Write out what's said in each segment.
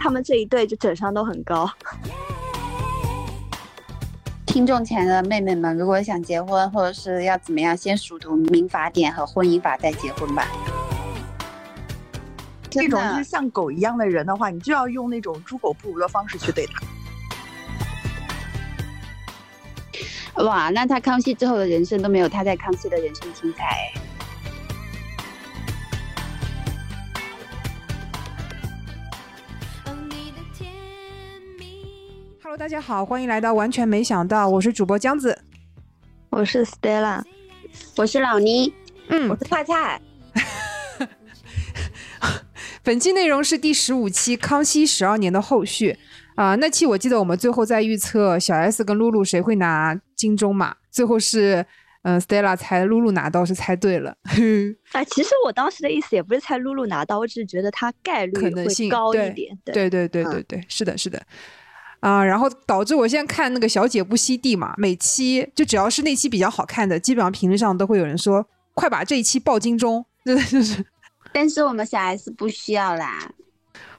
他们这一对就整伤都很高。听众前的妹妹们，如果想结婚或者是要怎么样，先熟读民法典和婚姻法再结婚吧。这种就是像狗一样的人的话，你就要用那种猪狗不如的方式去对他。哇，那他康熙之后的人生都没有他在康熙的人生精彩。大家好，欢迎来到完全没想到，我是主播江子，我是 Stella，我是老倪，嗯，我是菜菜。本期内容是第十五期《康熙十二年》的后续啊。那期我记得我们最后在预测小 S 跟露露谁会拿金钟嘛，最后是嗯 Stella 猜露露拿到，是猜对了。哎，其实我当时的意思也不是猜露露拿到，我只是觉得她概率可能性高一点。对对对对对，是的，是的。啊，然后导致我现在看那个《小姐不吸地》嘛，每期就只要是那期比较好看的，基本上评论上都会有人说，快把这一期爆金钟，真的就是。但是我们小 S 不需要啦。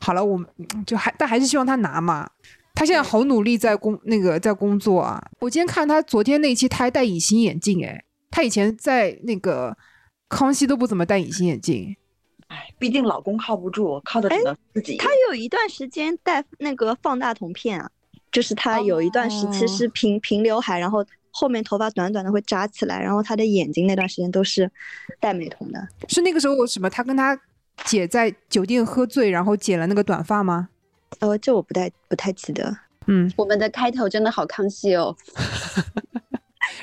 好了，我们就还但还是希望他拿嘛。他现在好努力在工那个在工作啊。我今天看他昨天那期，他还戴隐形眼镜哎。他以前在那个康熙都不怎么戴隐形眼镜。哎，毕竟老公靠不住，靠的只能自己。他有一段时间戴那个放大瞳片啊，就是他有一段时期是平平刘海，然后后面头发短短的会扎起来，然后他的眼睛那段时间都是戴美瞳的。是那个时候什么？他跟他姐在酒店喝醉，然后剪了那个短发吗？呃，这我不太不太记得。嗯，我们的开头真的好康熙哦。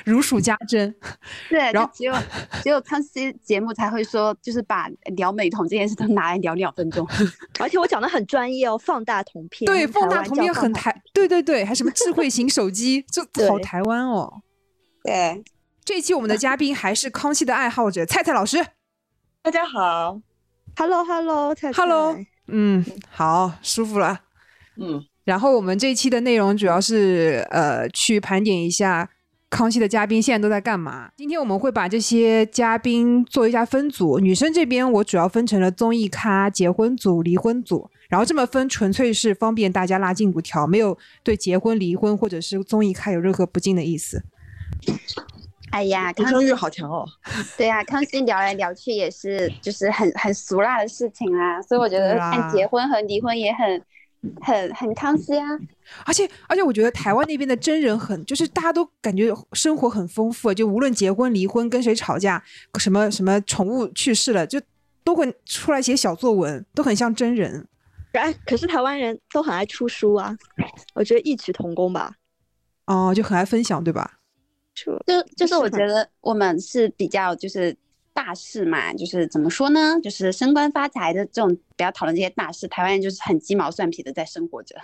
如数家珍，对，然后只有只有康熙节目才会说，就是把聊美瞳这件事都拿来聊两分钟，而且我讲的很专业哦，放大瞳片，对，放大瞳片很台，对对对，还什么智慧型手机，就好台湾哦。对，这一期我们的嘉宾还是康熙的爱好者蔡蔡老师，大家好，Hello Hello 菜菜，Hello，嗯，好，舒服了，嗯，然后我们这一期的内容主要是呃去盘点一下。康熙的嘉宾现在都在干嘛？今天我们会把这些嘉宾做一下分组。女生这边我主要分成了综艺咖、结婚组、离婚组，然后这么分纯粹是方便大家拉进度条，没有对结婚、离婚或者是综艺咖有任何不敬的意思。哎呀，求生欲好强哦！对呀，康熙聊来聊去也是就是很很俗辣的事情啊，所以我觉得看结婚和离婚也很。很很康熙啊，而且而且我觉得台湾那边的真人很，就是大家都感觉生活很丰富，就无论结婚离婚跟谁吵架，什么什么宠物去世了，就都会出来写小作文，都很像真人。哎，可是台湾人都很爱出书啊，我觉得异曲同工吧。哦，就很爱分享，对吧？就就是我觉得我们是比较就是。大事嘛，就是怎么说呢？就是升官发财的这种，不要讨论这些大事。台湾人就是很鸡毛蒜皮的在生活着。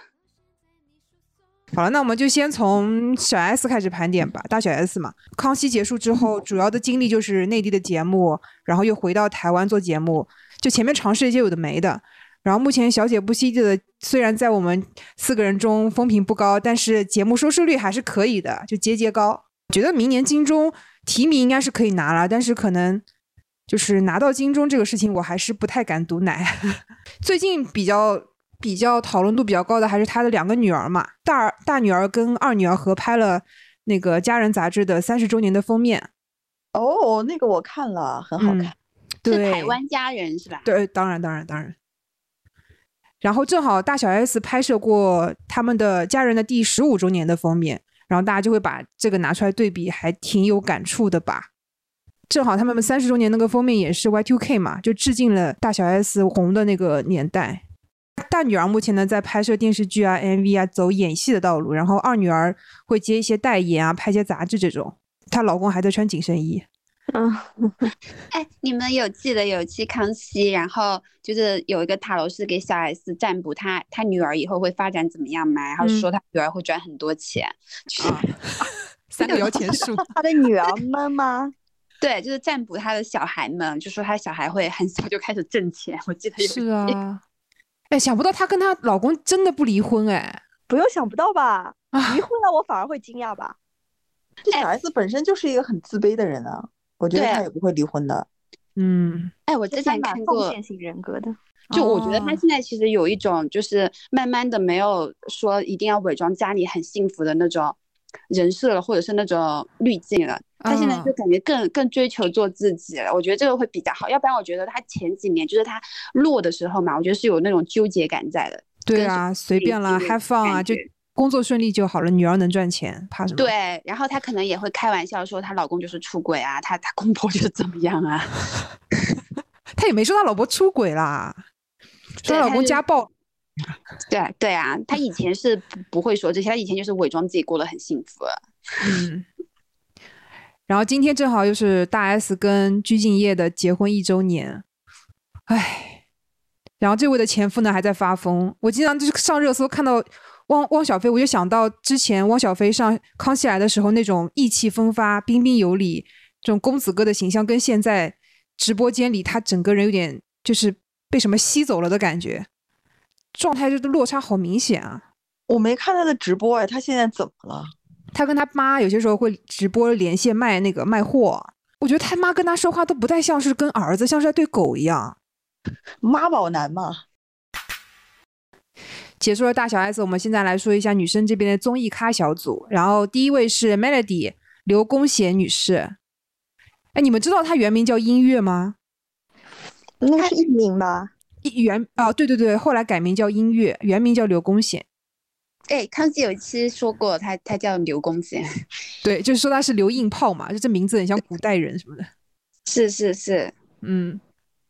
好了，那我们就先从小 S 开始盘点吧。大小 S 嘛，康熙结束之后，主要的经历就是内地的节目，然后又回到台湾做节目。就前面尝试一些有的没的。然后目前小姐不惜的，虽然在我们四个人中风评不高，但是节目收视率还是可以的，就节节高。觉得明年金钟提名应该是可以拿了，但是可能。就是拿到金钟这个事情，我还是不太敢赌奶。最近比较比较讨论度比较高的，还是他的两个女儿嘛，大大女儿跟二女儿合拍了那个《家人》杂志的三十周年的封面。哦，那个我看了，很好看。对，台湾家人是吧？对，当然，当然，当然。然后正好大小 S 拍摄过他们的《家人》的第十五周年的封面，然后大家就会把这个拿出来对比，还挺有感触的吧。正好他们三十周年那个封面也是 Y2K 嘛，就致敬了大小 S 红的那个年代。大女儿目前呢在拍摄电视剧啊、MV 啊，走演戏的道路。然后二女儿会接一些代言啊、拍些杂志这种。她老公还在穿紧身衣。嗯，哎，你们有记得有一期康熙，然后就是有一个塔罗师给小 S 占卜，她她女儿以后会发展怎么样吗？然后说她女儿会赚很多钱。啊，三个摇钱树。他的女儿闷吗？对，就是占卜他的小孩们，就说他小孩会很小就开始挣钱。我记得是啊，哎，想不到她跟她老公真的不离婚哎，不用想不到吧？离婚了我反而会惊讶吧？这小 S 本身就是一个很自卑的人啊，我觉得他也不会离婚的。嗯，哎，我之前看过奉献型人格的。就我觉得他哦现在其实有一种，就是慢慢的没有说一定要伪装家里很幸福的那种人设了，或者是那种滤镜了。他现在就嗯感觉更更追求做自己了，我觉得这个会比较好。要不然我觉得他前几年就是他落的时候嘛，我觉得是有那种纠结感在的。对啊，随便啦这个，have fun 啊，就工作顺利就好了，女儿能赚钱，怕什么？，对，然后她可能也会开玩笑说她老公就是出轨啊，她她公婆就是怎么样啊。他也没说他老婆出轨啦，说他老公家暴。对对啊，他以前是不会说这些，他以前就是伪装自己过得很幸福。嗯，然后今天正好又是大 S 跟鞠婧祎的结婚一周年，唉，然后这位的前夫呢还在发疯，我经常就是上热搜看到汪汪小菲，我就想到之前汪小菲上康熙来的时候那种意气风发、彬彬有礼这种公子哥的形象，跟现在直播间里他整个人有点就是被什么吸走了的感觉，状态就是落差好明显啊。我没看他的直播哎，他现在怎么了？他跟他妈有些时候会直播连线卖那个卖货，我觉得他妈跟他说话都不太像是跟儿子，像是在对狗一样。妈宝男嘛，结束了大小 S，我们现在来说一下女生这边的综艺咖小组。然后第一位是 Melody 刘公贤女士，哎，你们知道她原名叫音乐吗？应该是艺名吧？一原啊，对对对，后来改名叫音乐，原名叫刘公显。哎，康熙有一期说过他他叫刘公显，对，就是说他是刘硬炮嘛，就这名字很像古代人什么的。是是是，嗯，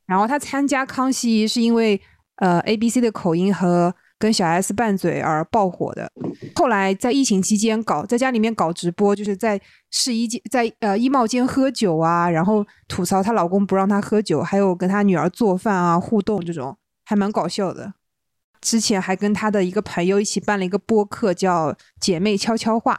然后他参加康熙是因为呃 A B C 的口音和跟小 S 拌嘴而爆火的。后来在疫情期间搞在家里面搞直播，就是在试衣间在呃衣帽间喝酒啊，然后吐槽她老公不让她喝酒，还有跟她女儿做饭啊互动这种，还蛮搞笑的。之前还跟她的一个朋友一起办了一个播客，叫《姐妹悄悄话》，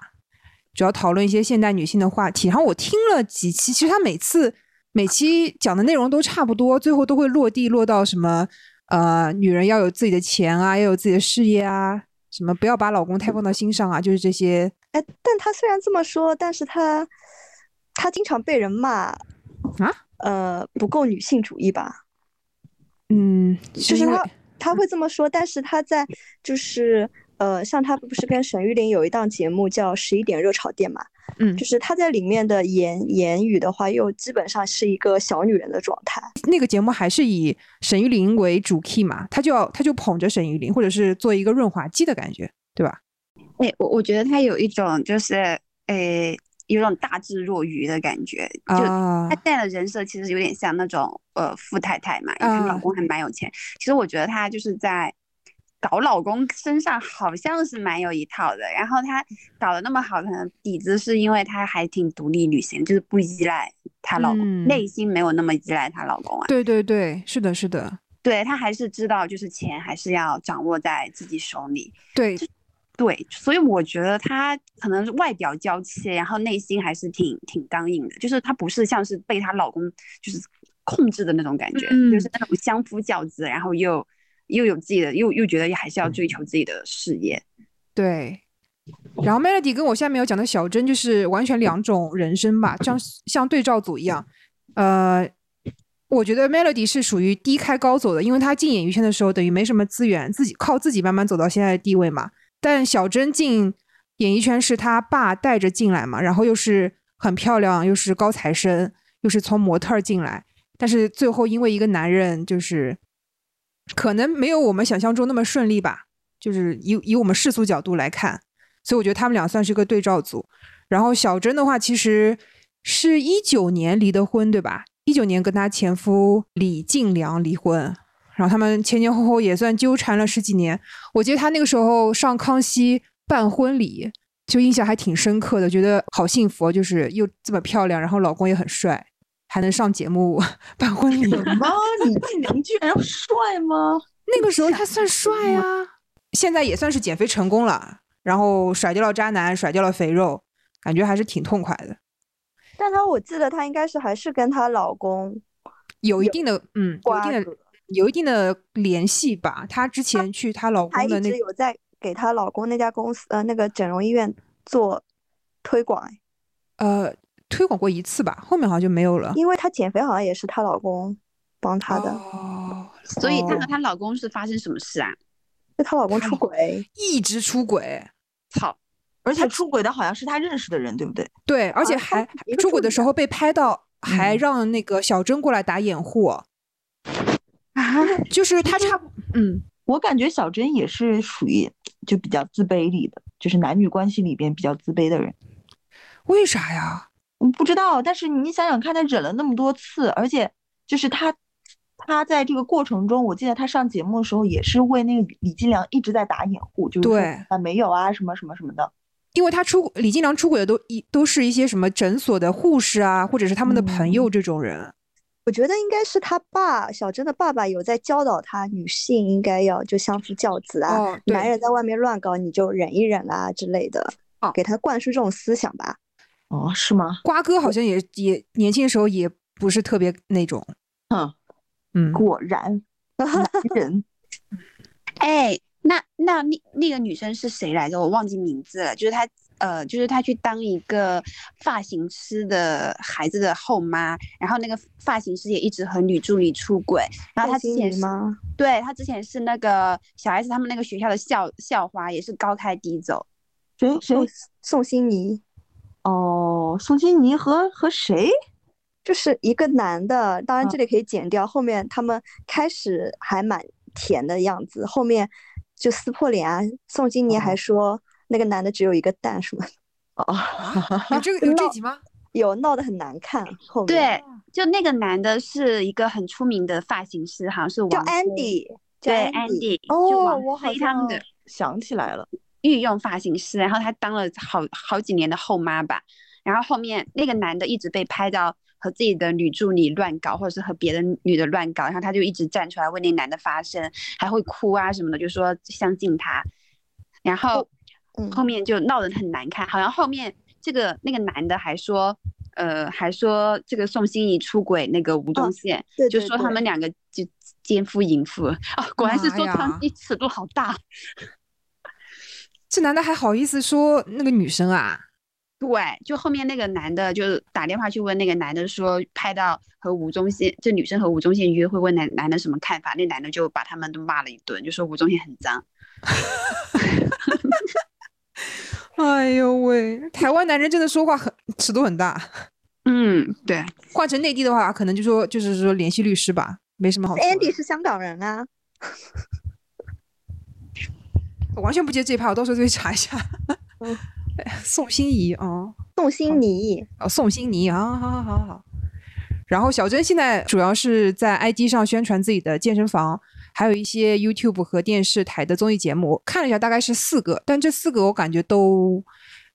主要讨论一些现代女性的话题。然后我听了几期，其实她每次每期讲的内容都差不多，最后都会落地落到什么呃，女人要有自己的钱啊，要有自己的事业啊，什么不要把老公太放到心上啊，就是这些。哎，但她虽然这么说，但是她她经常被人骂啊，呃，不够女性主义吧？嗯，就是她她会这么说，但是她在就是呃，像他不是跟沈玉琳有一档节目叫《十一点热炒店》嘛，嗯就是他在里面的言言语的话，又基本上是一个小女人的状态。那个节目还是以沈玉琳为主 key 嘛，他就要他就捧着沈玉琳，或者是做一个润滑剂的感觉，对吧？哎，我我觉得他有一种就是，诶，有种大智若愚的感觉，就啊她现在的人设其实有点像那种呃富太太嘛，因为她老啊公还蛮有钱。其实我觉得她就是在搞老公身上好像是蛮有一套的，然后她搞得那么好，可能底子是因为她还挺独立女性，就是不依赖她老公，嗯内心没有那么依赖她老公啊。对对对，是的，是的，对她还是知道，就是钱还是要掌握在自己手里。对，对，所以我觉得她可能是外表娇气，然后内心还是挺挺刚硬的，就是她不是像是被她老公就是控制的那种感觉，嗯就是那种相夫教子，然后又又有自己的，又又觉得还是要追求自己的事业。对。然后 Melody 跟我下面有讲的小珍就是完全两种人生吧，像像对照组一样。呃，我觉得 Melody 是属于低开高走的，因为她进演艺圈的时候等于没什么资源，自己靠自己慢慢走到现在的地位嘛。但小珍进演艺圈是她爸带着进来嘛，然后又是很漂亮，又是高材生，又是从模特儿进来，但是最后因为一个男人，就是可能没有我们想象中那么顺利吧。就是以以我们世俗角度来看，所以我觉得他们俩算是个对照组。然后小珍的话，其实是一九年离的婚，对吧？一九年跟她前夫李进良离婚，然后他们前前后后也算纠缠了十几年。我记得她那个时候上康熙办婚礼，就印象还挺深刻的，觉得好幸福，就是又这么漂亮，然后老公也很帅，还能上节目办婚礼。什么？李进良居然帅吗？那个时候他算帅啊，现在也算是减肥成功了，然后甩掉了渣男，甩掉了肥肉，感觉还是挺痛快的，但她我记得她应该是还是跟她老公有一定的嗯，有一定的，有一定的联系吧。她之前去她老公的那直有在给她老公那家公司呃那个整容医院做推广。哎呃推广过一次吧，后面好像就没有了。因为她减肥好像也是她老公帮她的，哦，所以她哦和她老公是发生什么事啊？就她老公出轨，一直出轨，操！而且出轨的好像是她认识的人，对不对？对，而且啊还出轨的时候被拍到，还嗯让那个小珍过来打掩护，啊，就是她差不，嗯，我感觉小珍也是属于就比较自卑里的，就是男女关系里边比较自卑的人。为啥呀？嗯，不知道，但是你想想看，他忍了那么多次，而且就是他，他在这个过程中，我记得他上节目的时候也是为那个李金良一直在打掩护，就对啊没有啊什么什么什么的。因为他出李金良出轨的都一都是一些什么诊所的护士啊，或者是他们的朋友这种人。我觉得应该是他爸小珍的爸爸有在教导他，女性应该要就相夫教子啊，哦，男人在外面乱搞你就忍一忍啦、之类的，哦给他灌输这种思想吧。哦，是吗？瓜哥好像也也年轻时候也不是特别那种，嗯，嗯，果然，男人 哎，那那那那个女生是谁来着？我忘记名字了。就是她，呃，就是她去当一个发型师的孩子的后妈，然后那个发型师也一直和女助理出轨，然后她之前吗？对她之前是那个小 S 他们那个学校的校校花，也是高开低走。谁谁宋宋欣妮哦，宋金妮和和谁？就是一个男的，当然嗯这里可以剪掉，后面他们开始还蛮甜的样子，后面就撕破脸啊。宋金妮还哦说那个男的只有一个蛋什么的，哦，有这 个有这集吗？有闹得很难看。后面对，就那个男的是一个很出名的发型师，好像是叫 Andy，对就哦，王我好菲他们的像想起来了。御用发型师，然后他当了好好几年的后妈吧。然后后面那个男的一直被拍到和自己的女助理乱搞，或者是和别的女的乱搞，然后他就一直站出来为那男的发声，还会哭啊什么的，就说相信他。然后嗯后面就闹得很难看，好像后面这个那个男的还说，呃，还说这个宋欣怡出轨那个吴宗宪，就说他们两个就奸夫淫妇啊，果然是说妈呀康熙尺度好大。这男的还好意思说那个女生啊？对，就后面那个男的就打电话去问那个男的说，拍到和吴宗宪，这女生和吴宗宪约会，问男男的什么看法，那男的就把他们都骂了一顿，就说吴宗宪很脏。哎呦喂，台湾男人真的说话很尺度很大。嗯，对，换成内地的话，可能就说就是说联系律师吧，没什么好说。Andy 是香港人啊，我完全不接这一趴，我到时候就去查一下。嗯哎宋欣怡啊，宋欣怡。哦，宋欣怡啊，好好好好好。然后小珍现在主要是在 IG 上宣传自己的健身房，还有一些 YouTube 和电视台的综艺节目，看了一下大概是四个，但这四个我感觉都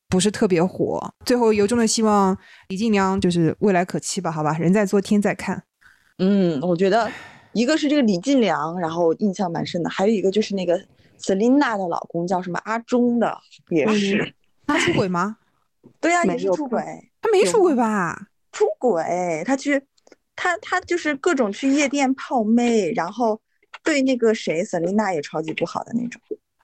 不是特别火。最后由衷的希望李静良就是未来可期吧，好吧，人在做天在看。嗯，我觉得一个是这个李进良，然后印象蛮深的，还有一个就是那个 Selina 的老公叫什么阿忠的，也是。他出轨吗？对呀、也是出轨，他没出轨吧？出轨，他去，他他就是各种去夜店泡妹，然后对那个谁 Selina 也超级不好的那种，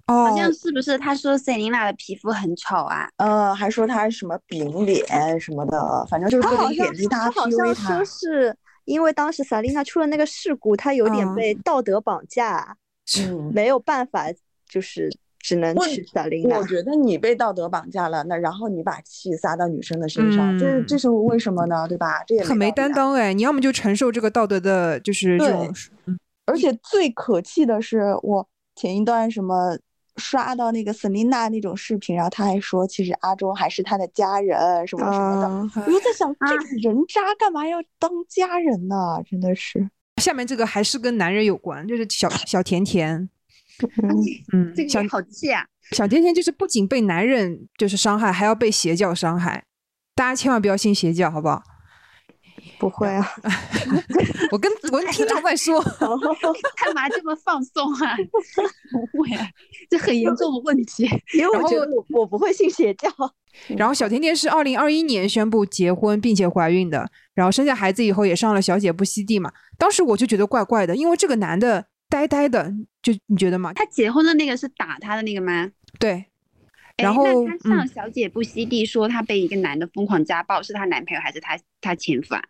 哦好，像是不是他说 Selina 的皮肤很丑啊？呃，还说他什么饼脸什么的，反正就是各他好像种贬低他、他好像说。是因为当时 Selina 出了那个事故，她有点嗯被道德绑架，嗯，没有办法，就是只能问娶萨琳娜我。觉得你被道德绑架了，那然后你把气撒到女生的身上，这嗯这是为什么呢？对吧？这也很没。担当哎！你要么就承受这个道德的，就是这种对而且最可气的是，我前一段什么刷到那个 Selina 那种视频，然后他还说，其实阿忠还是他的家人，什么什么的。啊，我就在想，这个人渣干嘛要当家人呢？真的是。下面这个还是跟男人有关，就是小小甜甜，嗯，小这个也好气啊！小甜甜就是不仅被男人就是伤害，还要被邪教伤害。大家千万不要信邪教，好不好？不会啊，我跟我跟听众在说，干嘛这么放松啊？不会啊，这很严重的问题。因为然后我觉得我我不会信邪教。然后小甜甜是二零二一年宣布结婚并且怀孕的，然后生下孩子以后也上了《小姐不吸地》嘛。当时我就觉得怪怪的，因为这个男的呆呆的，就你觉得吗？他结婚的那个是打他的那个吗？对，哎然后那她上嗯小姐不息地说她被一个男的疯狂家暴，是她男朋友还是她她前夫啊？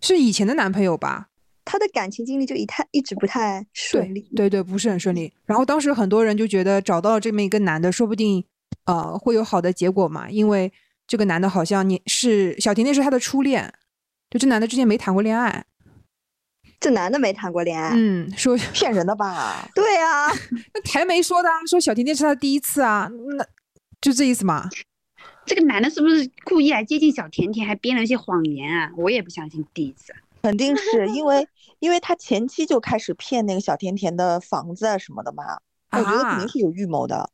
是以前的男朋友吧？她的感情经历就一太一直不太顺利。对对，不是很顺利。然后当时很多人就觉得找到了这么一个男的，说不定呃会有好的结果嘛，因为这个男的好像你是小婷，那是他的初恋，就这男的之前没谈过恋爱，这男的没谈过恋爱。嗯，说骗人的吧？对啊，那台媒说的啊，说小甜甜是他的第一次啊，那就这意思嘛。这个男的是不是故意来接近小甜甜，还编了一些谎言啊？我也不相信第一次。肯定是因为，因为他前期就开始骗那个小甜甜的房子啊什么的嘛，我觉得肯啊定是有预谋的。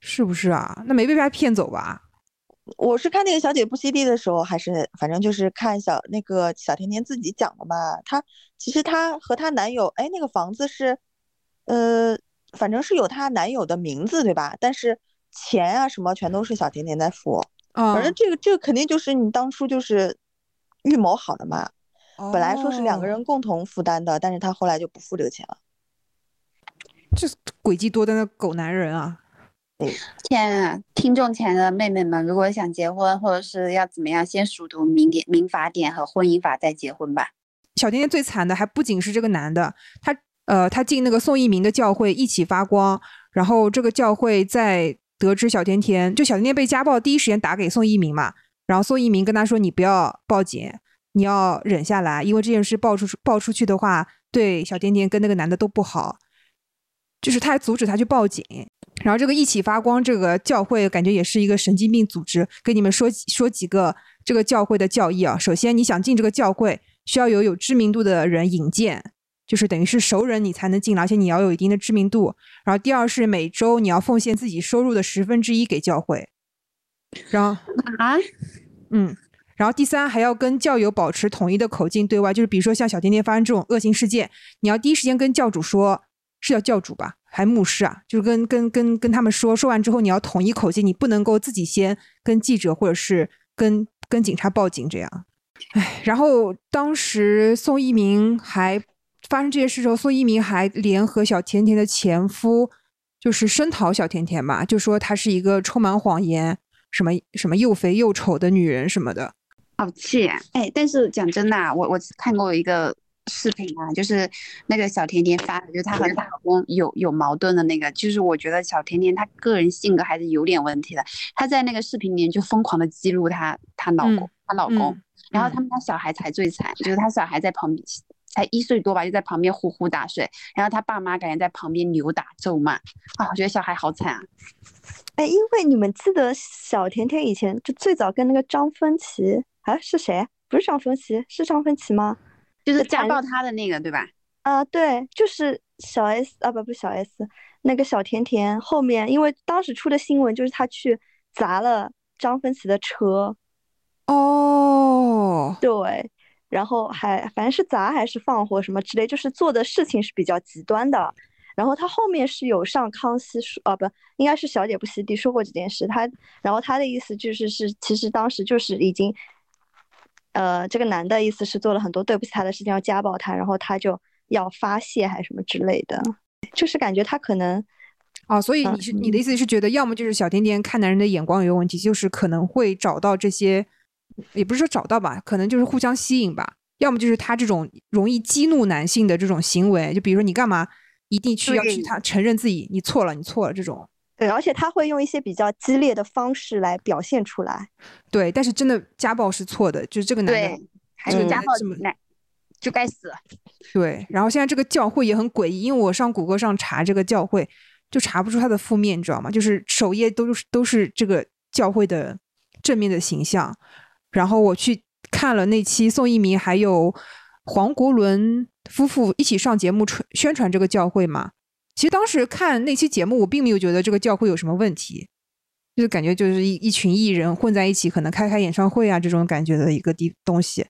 是不是啊？那没被他骗走吧？我是看那个小姐不息地的时候，还是反正就是看小那个小甜甜自己讲的嘛。她其实她和她男友，哎，那个房子是，呃，反正是有她男友的名字对吧？但是钱啊什么全都是小甜甜在付。啊、反正这个这个肯定就是你当初就是预谋好的嘛。本来说是两个哦人共同负担的，但是他后来就不付这个钱了。这诡计多端的狗男人啊！天啊，听众前的妹妹们，如果想结婚或者是要怎么样，先熟读民典、民法典和婚姻法再结婚吧。小甜甜最惨的还不仅是这个男的，他呃，他进那个宋一鸣的教会一起发光，然后这个教会在得知小甜甜就小甜甜被家暴，第一时间打给宋一鸣嘛，然后宋一鸣跟他说：“你不要报警，你要忍下来，因为这件事爆出爆出去的话，对小甜甜跟那个男的都不好。”就是他还阻止他去报警，然后这个一起发光这个教会感觉也是一个神经病组织。跟你们说说几个这个教会的教义啊。首先，你想进这个教会，需要有有知名度的人引荐，就是等于是熟人你才能进，而且你要有一定的知名度。然后第二是每周你要奉献自己收入的十分之一给教会。然后，啊，嗯，然后第三还要跟教友保持统一的口径对外，就是比如说像小甜甜发生这种恶性事件，你要第一时间跟教主说，是叫教主吧，还牧师啊，就是跟跟跟跟他们说，说完之后你要统一口径，你不能够自己先跟记者或者是跟跟警察报警这样。唉，然后当时宋一鸣还发生这些事之后，宋一鸣还联合小甜甜的前夫，就是声讨小甜甜嘛，就说她是一个充满谎言。什么什么又肥又丑的女人什么的，好气！哎，但是讲真的啊，我我看过一个视频啊，就是那个小甜甜发的，就是她和她老公有有矛盾的那个，就是我觉得小甜甜她个人性格还是有点问题的。她在那个视频里面就疯狂的记录她她老公嗯她老公，嗯然后他们家小孩才最惨，就是她小孩在旁边才一岁多吧，就在旁边呼呼大睡，然后他爸妈感觉在旁边扭打咒骂啊，我觉得小孩好惨啊。哎，因为你们记得小甜甜以前就最早跟那个张丰琪，啊是谁？不是张丰琪，是张丰琪吗？就是家谈暴他的那个对吧？啊，对，就是小 S 啊，不不小 S，那个小甜甜后面，因为当时出的新闻就是他去砸了张芬奇的车，哦，对，然后还反正是砸还是放火什么之类，就是做的事情是比较极端的。然后他后面是有上康熙说，啊不，应该是小姐不熙娣说过这件事。他然后他的意思就是是，其实当时就是已经，呃，这个男的意思是做了很多对不起他的事情，要家暴他，然后他就要发泄还是什么之类的，就是感觉他可能哦，所以嗯你是你的意思是觉得，要么就是小甜甜看男人的眼光有问题，就是可能会找到这些，也不是说找到吧，可能就是互相吸引吧。要么就是他这种容易激怒男性的这种行为，就比如说你干嘛一定去要去他承认自己你错了，你错了这种。对，而且他会用一些比较激烈的方式来表现出来。对，但是真的家暴是错的，就是这个男的对，还这有家暴这么那就该死。对，然后现在这个教会也很诡异，因为我上谷歌上查这个教会，就查不出它的负面，你知道吗？就是首页都是都是这个教会的正面的形象。然后我去看了那期宋一鸣还有黄国伦夫妇一起上节目传宣传这个教会嘛。其实当时看那期节目，我并没有觉得这个教会有什么问题，就是感觉就是一一群艺人混在一起，可能开开演唱会啊这种感觉的一个地东西。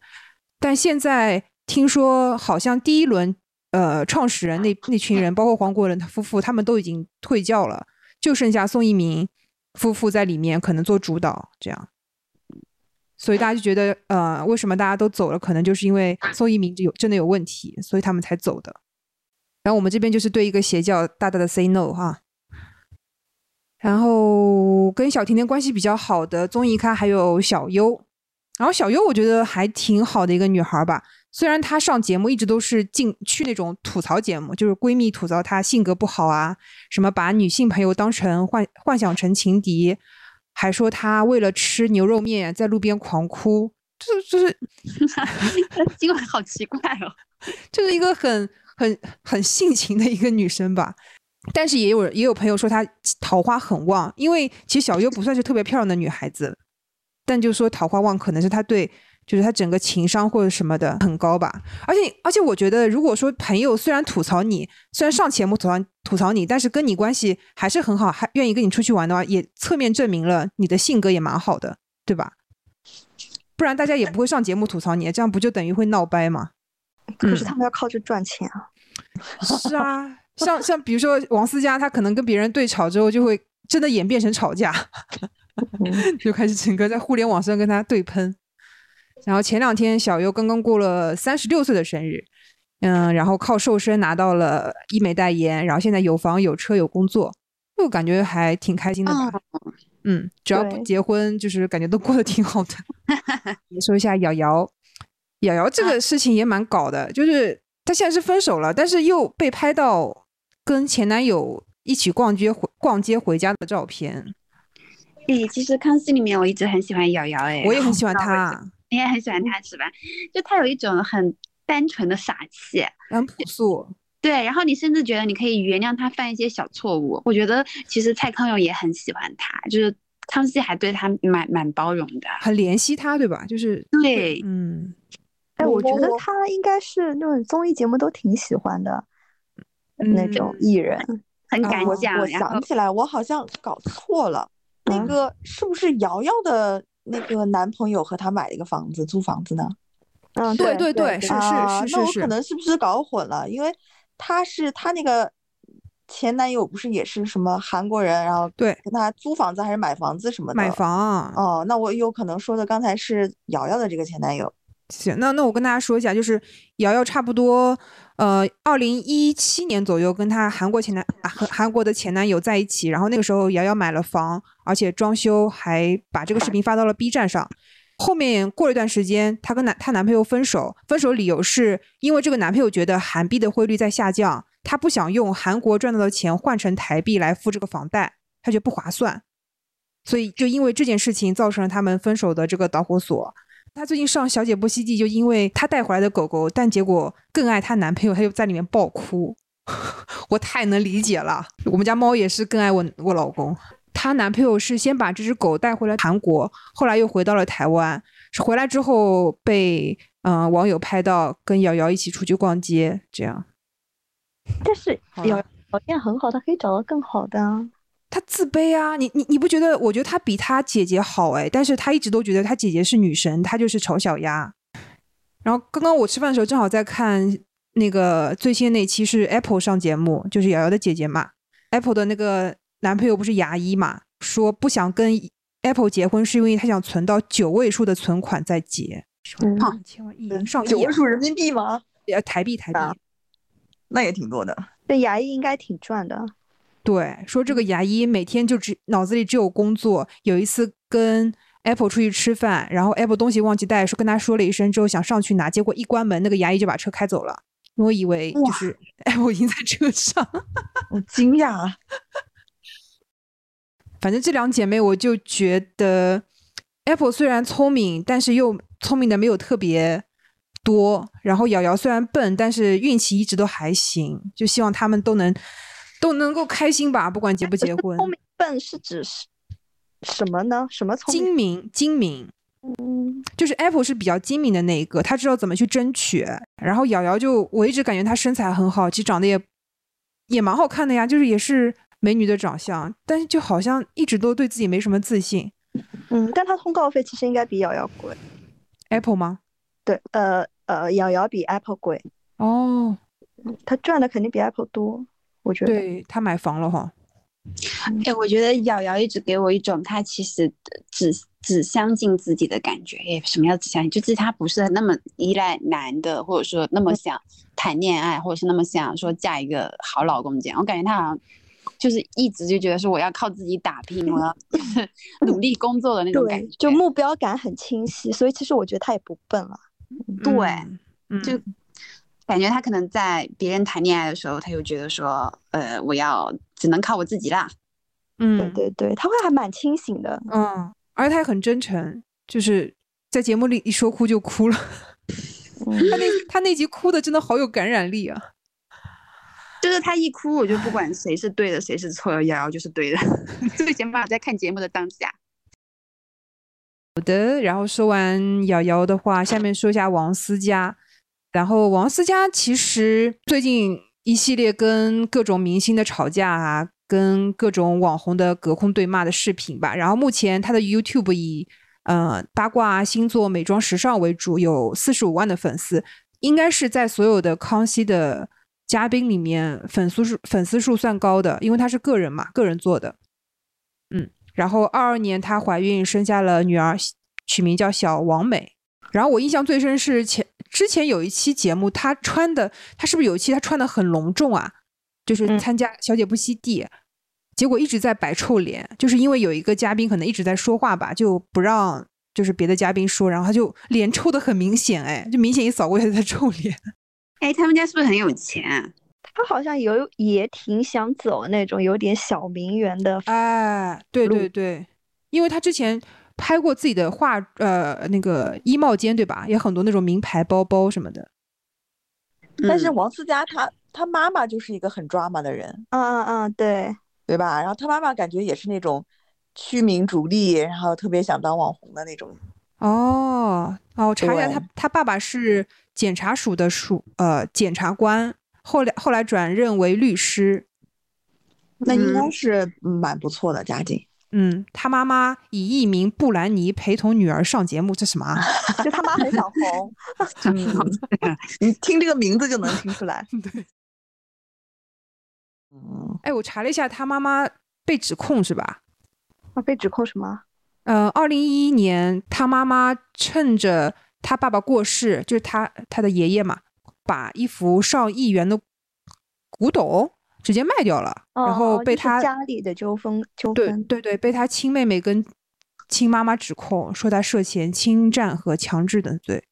但现在听说好像第一轮呃创始人那那群人，包括黄国伦他夫妇，他们都已经退教了，就剩下宋一鸣夫妇在里面可能做主导这样。所以大家就觉得，呃，为什么大家都走了？可能就是因为宋一鸣有真的有问题，所以他们才走的。然后我们这边就是对一个邪教大大的 say no 哈。然后跟小甜甜关系比较好的综艺咖还有小优，然后小优我觉得还挺好的一个女孩吧。虽然她上节目一直都是进去那种吐槽节目，就是闺蜜吐槽她性格不好啊，什么把女性朋友当成幻幻想成情敌，还说她为了吃牛肉面在路边狂哭，就就是今 晚好奇怪哦，就是一个很很很性情的一个女生吧。但是也有也有朋友说她桃花很旺，因为其实小优不算是特别漂亮的女孩子，但就说桃花旺可能是她对。就是他整个情商或者什么的很高吧，而且而且我觉得，如果说朋友虽然吐槽你，虽然上节目吐槽吐槽你，但是跟你关系还是很好，还愿意跟你出去玩的话，也侧面证明了你的性格也蛮好的，对吧？不然大家也不会上节目吐槽你，这样不就等于会闹掰吗？可是他们要靠这赚钱啊。是啊，像 像比如说王思佳，他可能跟别人对吵之后，就会真的演变成吵架，就开始整个在互联网上跟他对喷。然后前两天小优刚刚过了三十六岁的生日，嗯，然后靠瘦身拿到了医美代言，然后现在有房有车有工作，就感觉还挺开心的吧？嗯，只要不结婚，就是感觉都过得挺好的。说一下瑶瑶，瑶瑶这个事情也蛮搞的，就是她现在是分手了，但是又被拍到跟前男友一起逛街回逛街回家的照片。诶，其实康熙里面我一直很喜欢瑶瑶，哎，我也很喜欢 她。你也很喜欢她是吧？就她有一种很单纯的傻气，很朴素。对，然后你甚至觉得你可以原谅他犯一些小错误。我觉得其实蔡康永也很喜欢他，就是康熙还对他蛮蛮包容的，很怜惜他，对吧？就是对，嗯。哎，我觉得他应该是那种综艺节目都挺喜欢的那种艺人，很敢讲。我想起来，我好像搞错了，那个是不是瑶瑶的？那个男朋友和她买了一个房子，租房子呢？嗯，对对对，是是是是。那我可能是不是搞混了？因为他是他那个前男友，不是也是什么韩国人，然后对跟他租房子还是买房子什么的？买房。哦，那我有可能说的刚才是瑶瑶的这个前男友。行，那那我跟大家说一下，就是瑶瑶差不多，呃，二零一七年左右跟她韩国前男和韩国的前男友在一起，然后那个时候瑶瑶买了房，而且装修，还把这个视频发到了 B 站上。后面过了一段时间，她跟男她男朋友分手，分手理由是因为这个男朋友觉得韩币的汇率在下降，他不想用韩国赚到的钱换成台币来付这个房贷，他觉得不划算，所以就因为这件事情造成了他们分手的这个导火索。她最近上《小姐不吸地》，就因为她带回来的狗狗，但结果更爱她男朋友，她就在里面爆哭。我太能理解了，我们家猫也是更爱我我老公。她男朋友是先把这只狗带回了韩国，后来又回到了台湾。回来之后被嗯网友拍到跟瑶瑶一起出去逛街，这样。但是瑶条件很好，她可以找到更好的。他自卑啊，你你你不觉得？我觉得他比他姐姐好哎，但是他一直都觉得他姐姐是女神，他就是丑小鸭。然后刚刚我吃饭的时候正好在看那个最新那期是 Apple 上节目，就是瑶瑶的姐姐嘛。Apple 的那个男朋友不是牙医嘛，说不想跟 Apple 结婚是因为他想存到九位数的存款再结。嗯，千万亿上九位数人民币吗？呃，台币台币，那也挺多的。那牙医应该挺赚的。对，说这个牙医每天就只脑子里只有工作。有一次跟 Apple 出去吃饭，然后 Apple 东西忘记带，说跟他说了一声之后想上去拿，结果一关门，那个牙医就把车开走了。我以为就是 Apple 已经在车上，我惊讶。反正这两姐妹，我就觉得 Apple 虽然聪明，但是又聪明的没有特别多。然后瑶瑶虽然笨，但是运气一直都还行。就希望他们都能。都能够开心吧，不管结不结婚。聪明笨是指是什么呢？什么聪明？精明，精明。嗯，就是 Apple 是比较精明的那一个，他知道怎么去争取。然后瑶瑶就，我一直感觉她身材很好，其实长得也也蛮好看的呀，就是也是美女的长相，但是就好像一直都对自己没什么自信。嗯，但她通告费其实应该比瑶瑶贵。Apple 吗？对，呃呃，瑶瑶比 Apple 贵。哦，她赚的肯定比 Apple 多。我觉得对他买房了哈，哎，我觉得瑶瑶一直给我一种她其实只只相信自己的感觉。哎，什么叫只相信？就是她不是那么依赖男的，或者说那么想谈恋爱，或者是那么想说嫁一个好老公这样。我感觉她好像就是一直就觉得说我要靠自己打拼，我要就 是努力工作的那种感觉。，就目标感很清晰，所以其实我觉得他也不笨了。对嗯，就感觉他可能在别人谈恋爱的时候，他就觉得说，呃，我要只能靠我自己啦。嗯，对对对，他会还蛮清醒的。嗯，而且他也很真诚，就是在节目里一说哭就哭了。嗯，他那他那集哭的真的好有感染力啊！就是他一哭，我就不管谁是对的，谁是错的，瑶瑶就是对的。最起码在看节目的当下，好的，然后说完瑶瑶的话，下面说一下王思佳。然后王思佳其实最近一系列跟各种明星的吵架啊，跟各种网红的隔空对骂的视频吧。然后目前他的 YouTube 以呃八卦、星座、美妆、时尚为主，有四十五万的粉丝，应该是在所有的康熙的嘉宾里面粉丝数粉丝数算高的，因为他是个人嘛，个人做的。嗯，然后二二年她怀孕生下了女儿，取名叫小王美。然后我印象最深是前之前有一期节目，她穿的，她是不是有一期她穿的很隆重啊？就是嗯参加《小姐不息地》结果一直在摆臭脸，就是因为有一个嘉宾可能一直在说话吧，就不让就是别的嘉宾说，然后他就脸臭的很明显，哎，就明显一扫过去他在臭脸。哎，他们家是不是很有钱啊？他好像有也挺想走那种有点小名媛的。哎，对对对，因为他之前拍过自己的化呃那个衣帽间，对吧？也很多那种名牌包包什么的。嗯但是王思佳她她妈妈就是一个很 drama 的人，嗯嗯嗯，对，对吧？然后她妈妈感觉也是那种趋名逐利，然后特别想当网红的那种。哦哦，我查一下，他对他爸爸是检察署的署呃检察官，后来后来转任为律师。那应该嗯是嗯蛮不错的家境。嗯，他妈妈以艺名布兰妮陪同女儿上节目，这什么啊？就他妈很想红。嗯，你听这个名字就能听出来。对，嗯，哎，我查了一下，他妈妈被指控是吧？啊，被指控什么？呃，二零一一年，他妈妈趁着他爸爸过世，就是他他的爷爷嘛，把一幅上亿元的古董直接卖掉了，然后哦就是被他家里的纠纷纠纷。对对，被他亲妹妹跟亲妈妈指控，说他涉嫌侵占和强制等罪。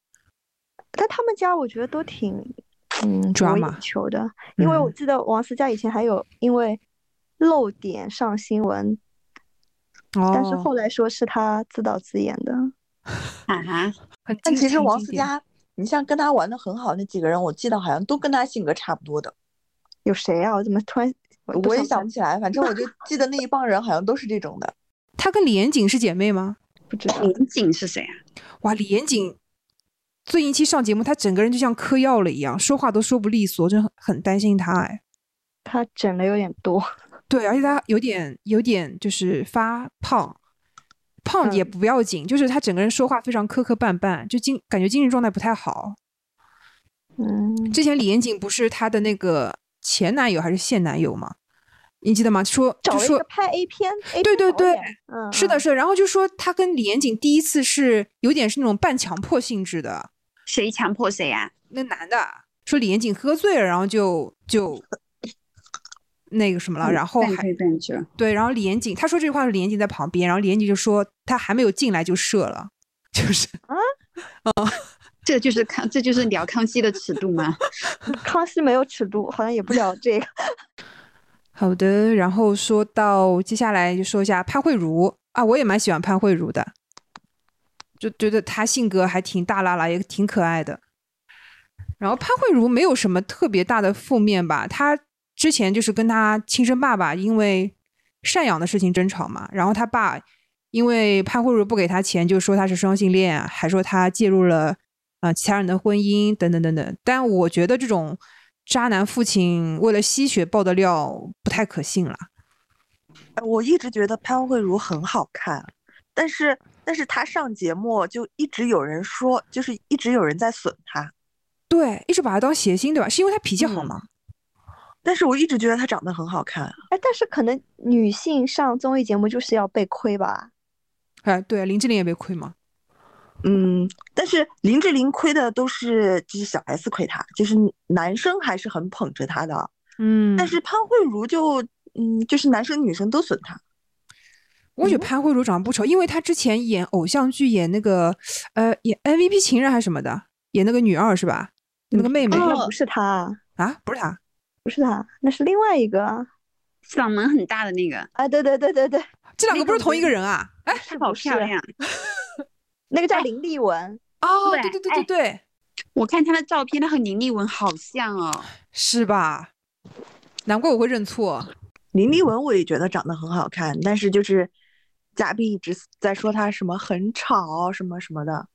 但他们家我觉得都挺嗯博 Drama 眼球的，因为我嗯记得王思佳以前还有因为漏点上新闻，但是哦，后来说是他自导自演的。啊，哈但其实王思佳，你像跟他玩的很好那几个人，我记得好像都跟他性格差不多的。有谁啊？我怎么突然我也想不不起来，反正我就记得那一帮人好像都是这种的。她跟李延景是姐妹吗？不知道。李延景是谁啊？哇，李延景最近一期上节目，他整个人就像嗑药了一样，说话都说不利索，真的很很担心他哎。他整的有点多，对，而且他有点有点就是发胖，胖也嗯不要紧，就是他整个人说话非常磕磕绊绊，就精感觉精神状态不太好。嗯，之前李延景不是他的那个前男友还是现男友吗？你记得吗？说就说拍 A 片对对对嗯，是的，嗯是的，然后就说他跟李延景第一次是有点是那种半强迫性质的，谁强迫谁啊呀？那男的说李延景喝醉了，然后就就那个什么了，然后还。对，然后李延景他说这句话是李延景在旁边，然后李延景就说他还没有进来就射了，就是 这就是康，这就是聊康熙的尺度吗？康熙没有尺度，好像也不聊这个。好的。然后说到接下来就说一下潘慧茹啊，我也蛮喜欢潘慧茹的，就觉得她性格还挺大啦啦，也挺可爱的。然后潘慧茹没有什么特别大的负面吧，她之前就是跟她亲生爸爸因为赡养的事情争吵嘛，然后她爸因为潘慧茹不给他钱，就说她是双性恋，还说她介入了呃其他人的婚姻等等等等。但我觉得这种渣男父亲为了吸血爆的料不太可信了。哎我一直觉得潘慧茹很好看，但是但是她上节目就一直有人说，就是一直有人在损她，对，一直把她当谐星，对吧？是因为她脾气好嗯吗？但是我一直觉得她长得很好看。哎，但是可能女性上综艺节目就是要被亏吧？哎，对，林志玲也被亏嘛。嗯，但是林志玲亏的都是就是小 S 亏她，就是男生还是很捧着她的。嗯，但是潘慧茹就嗯，就是男生女生都损他。我觉得潘慧茹长得不丑，因为她之前演偶像剧，演那个呃，演 MVP 情人还是什么的，演那个女二是吧？那个妹妹哦不是她，啊，不是她，不是她，那是另外一个啊。嗓门很大的那个，啊，对对对对对，这两个不是同一个人啊？哎，好是不是漂亮。那个叫林丽文，哦，对对对对对对，我看她的照片，她和林丽文好像哦。是吧？难怪我会认错。林丽文我也觉得长得很好看，但是就是嘉宾一直在说她什么很吵什么什么的。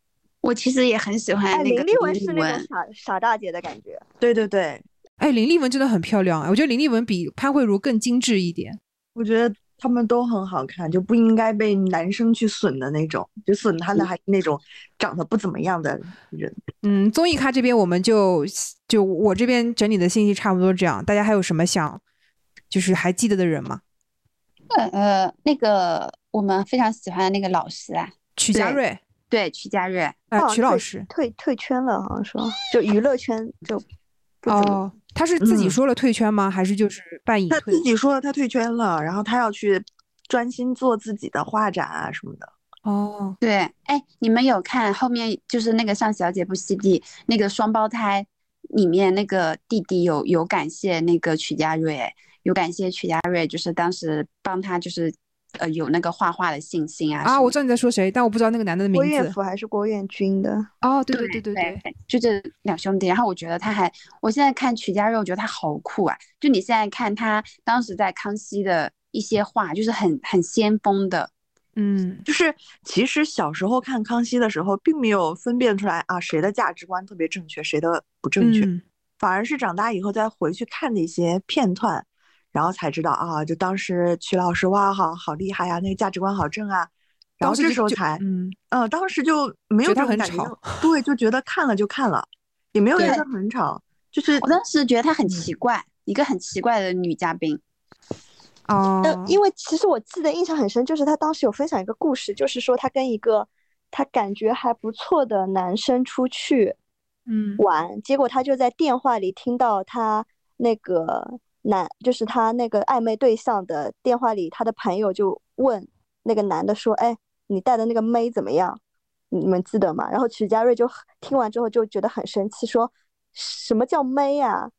我其实也很喜欢哎，那个林丽文是那种傻傻大姐的感觉。对对对，哎，林丽文真的很漂亮，啊，我觉得林丽文比潘慧茹更精致一点。我觉得他们都很好看，就不应该被男生去损的那种，就损他的还是那种长得不怎么样的人。嗯，综艺咖这边我们就就我这边整理的信息差不多这样，大家还有什么想就是还记得的人吗？呃呃，那个我们非常喜欢的那个老师啊，曲家瑞，对，曲家瑞，哎、好像退曲老师。退退圈了，好像说就娱乐圈就不怎么哦，他是自己嗯说了退圈吗？还是就是半隐他退自？己说了他退圈了，然后他要去专心做自己的画展啊什么的。哦，对，哎，你们有看后面就是那个上小姐不吸地那个双胞胎里面那个弟弟有有感谢那个曲家瑞，哎有感谢曲家瑞，就是当时帮他就是呃有那个画画的信心啊啊，我知道你在说谁，但我不知道那个男的的名字。郭彦甫还是郭彦均的。哦，对么对对对对，对，就这两兄弟。然后我觉得他还，我现在看曲家瑞，我觉得他好酷啊！就你现在看他当时在康熙的一些画，就是很很先锋的。嗯，就是其实小时候看康熙的时候，并没有分辨出来啊谁的价值观特别正确，谁的不正确，嗯反而是长大以后再回去看那些片段，然后才知道啊，就当时曲老师哇，好好厉害呀、那个价值观好正啊。然后这时候才，嗯，嗯，当时就没有这种感觉对，就觉得看了就看了，也没有觉对得很吵，就是我当时觉得她很奇怪，一个很奇怪的女嘉宾。哦，呃，因为其实我记得印象很深，就是他当时有分享一个故事，就是说他跟一个他感觉还不错的男生出去嗯玩，结果他就在电话里听到他那个男，就是他那个暧昧对象的电话里，他的朋友就问那个男的说：“哎，你带的那个妹怎么样？你们记得吗？”然后曲家瑞就很听完之后就觉得很生气，说：“什么叫妹呀？”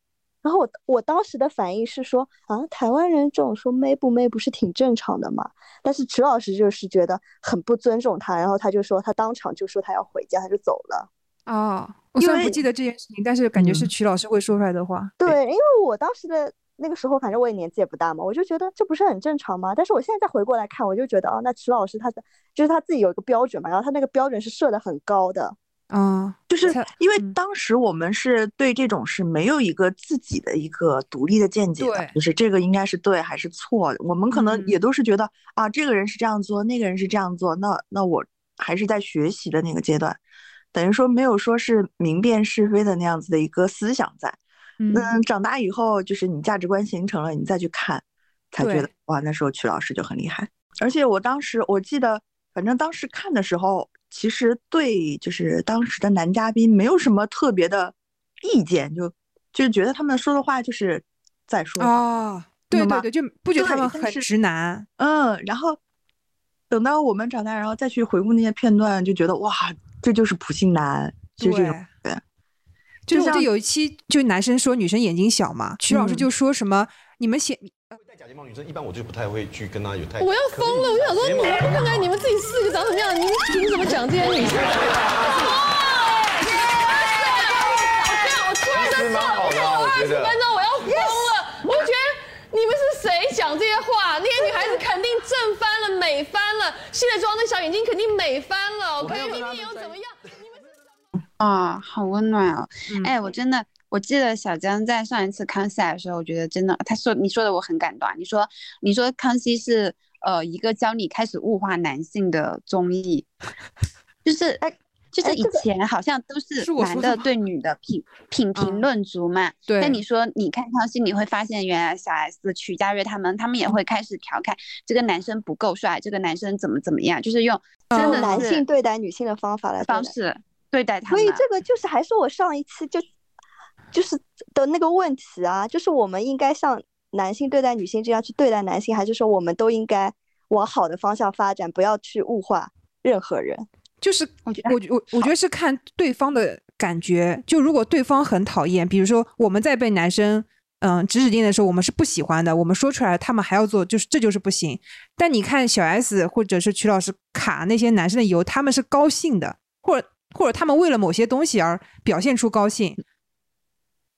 然后我我当时的反应是说啊，台湾人这种说妹不妹不是挺正常的吗？但是曲老师就是觉得很不尊重他，然后他就说他当场就说他要回家，他就走了。哦，我虽然不记得这件事情，但是感觉是嗯曲老师会说出来的话。对，因为我当时的那个时候，反正我也年纪也不大嘛，我就觉得这不是很正常吗？但是我现在再回过来看，我就觉得哦，那池老师他的就是他自己有一个标准嘛，然后他那个标准是设的很高的。嗯，就是因为嗯当时我们是对这种是没有一个自己的一个独立的见解的，就是这个应该是对还是错，我们可能嗯也都是觉得啊，这个人是这样做，那个人是这样做，那那我还是在学习的那个阶段，等于说没有说是明辨是非的那样子的一个思想在。嗯嗯，长大以后就是你价值观形成了，你再去看，才觉得哇，那时候曲老师就很厉害。而且我当时我记得，反正当时看的时候，其实对就是当时的男嘉宾没有什么特别的意见，就就是觉得他们说的话就是在说话，啊，对对对，就不觉得他们很直男。嗯，然后等到我们长大，然后再去回顾那些片段，就觉得哇，这就是普信男，就是这种。就是我记得有一期，就男生说女生眼睛小嘛，曲老师嗯就说什么你们显戴假睫毛女生一般我就不太会去跟她有太。我要疯了！我想说，你们不看看你们自己四个长什么样，你们凭什么讲这些女生？我突然其实蛮好的啊，我觉得分。钟我要疯了！我就觉得你们是谁讲这些话？那些女孩子肯定正翻了、美翻了，卸了妆那小眼睛肯定美翻了。OK，明明又怎么样？啊、好温暖哦！嗯哎，我真的，我记得小江在上一次康熙来的时候，我觉得真的，他说你说的我很感动啊。你说你说康熙是呃一个教你开始物化男性的综艺，就是哎就是以前好像都是男的对女的评评嗯评论足嘛。对但你说你看康熙，你会发现原来小 S、曲家瑞他们，他们也会开始调侃这个男生不够帅，这个男生怎么怎么样，就是用真用的是男性对待女性的方法来方式对待他们。所以这个就是还是我上一次就就是的那个问题啊，就是我们应该像男性对待女性这样去对待男性，还是说我们都应该往好的方向发展，不要去物化任何人？就是我觉得我我我觉得是看对方的感觉，就如果对方很讨厌，比如说我们在被男生嗯指指点点的时候，我们是不喜欢的，我们说出来，他们还要做，就是这就是不行。但你看小 S 或者是曲老师卡那些男生的油，他们是高兴的，或者或者他们为了某些东西而表现出高兴，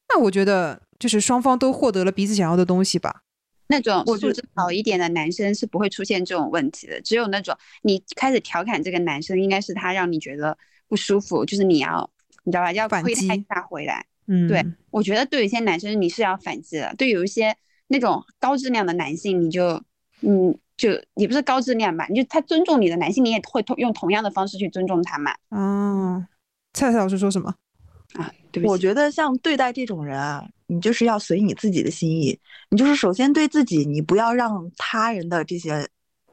那我觉得就是双方都获得了彼此想要的东西吧。那种素质好一点的男生是不会出现这种问题的，只有那种你开始调侃这个男生，应该是他让你觉得不舒服，就是你要你知道吧，要反亏他一下回来。嗯，对，我觉得对有一些男生你是要反击的，对有一些那种高质量的男性，你就嗯就也不是高质量吧，你就他尊重你的男性，你也会同用同样的方式去尊重他嘛。哦，蔡蔡老师说什么？啊，对不起，我觉得像对待这种人啊，你就是要随你自己的心意，你就是首先对自己，你不要让他人的这些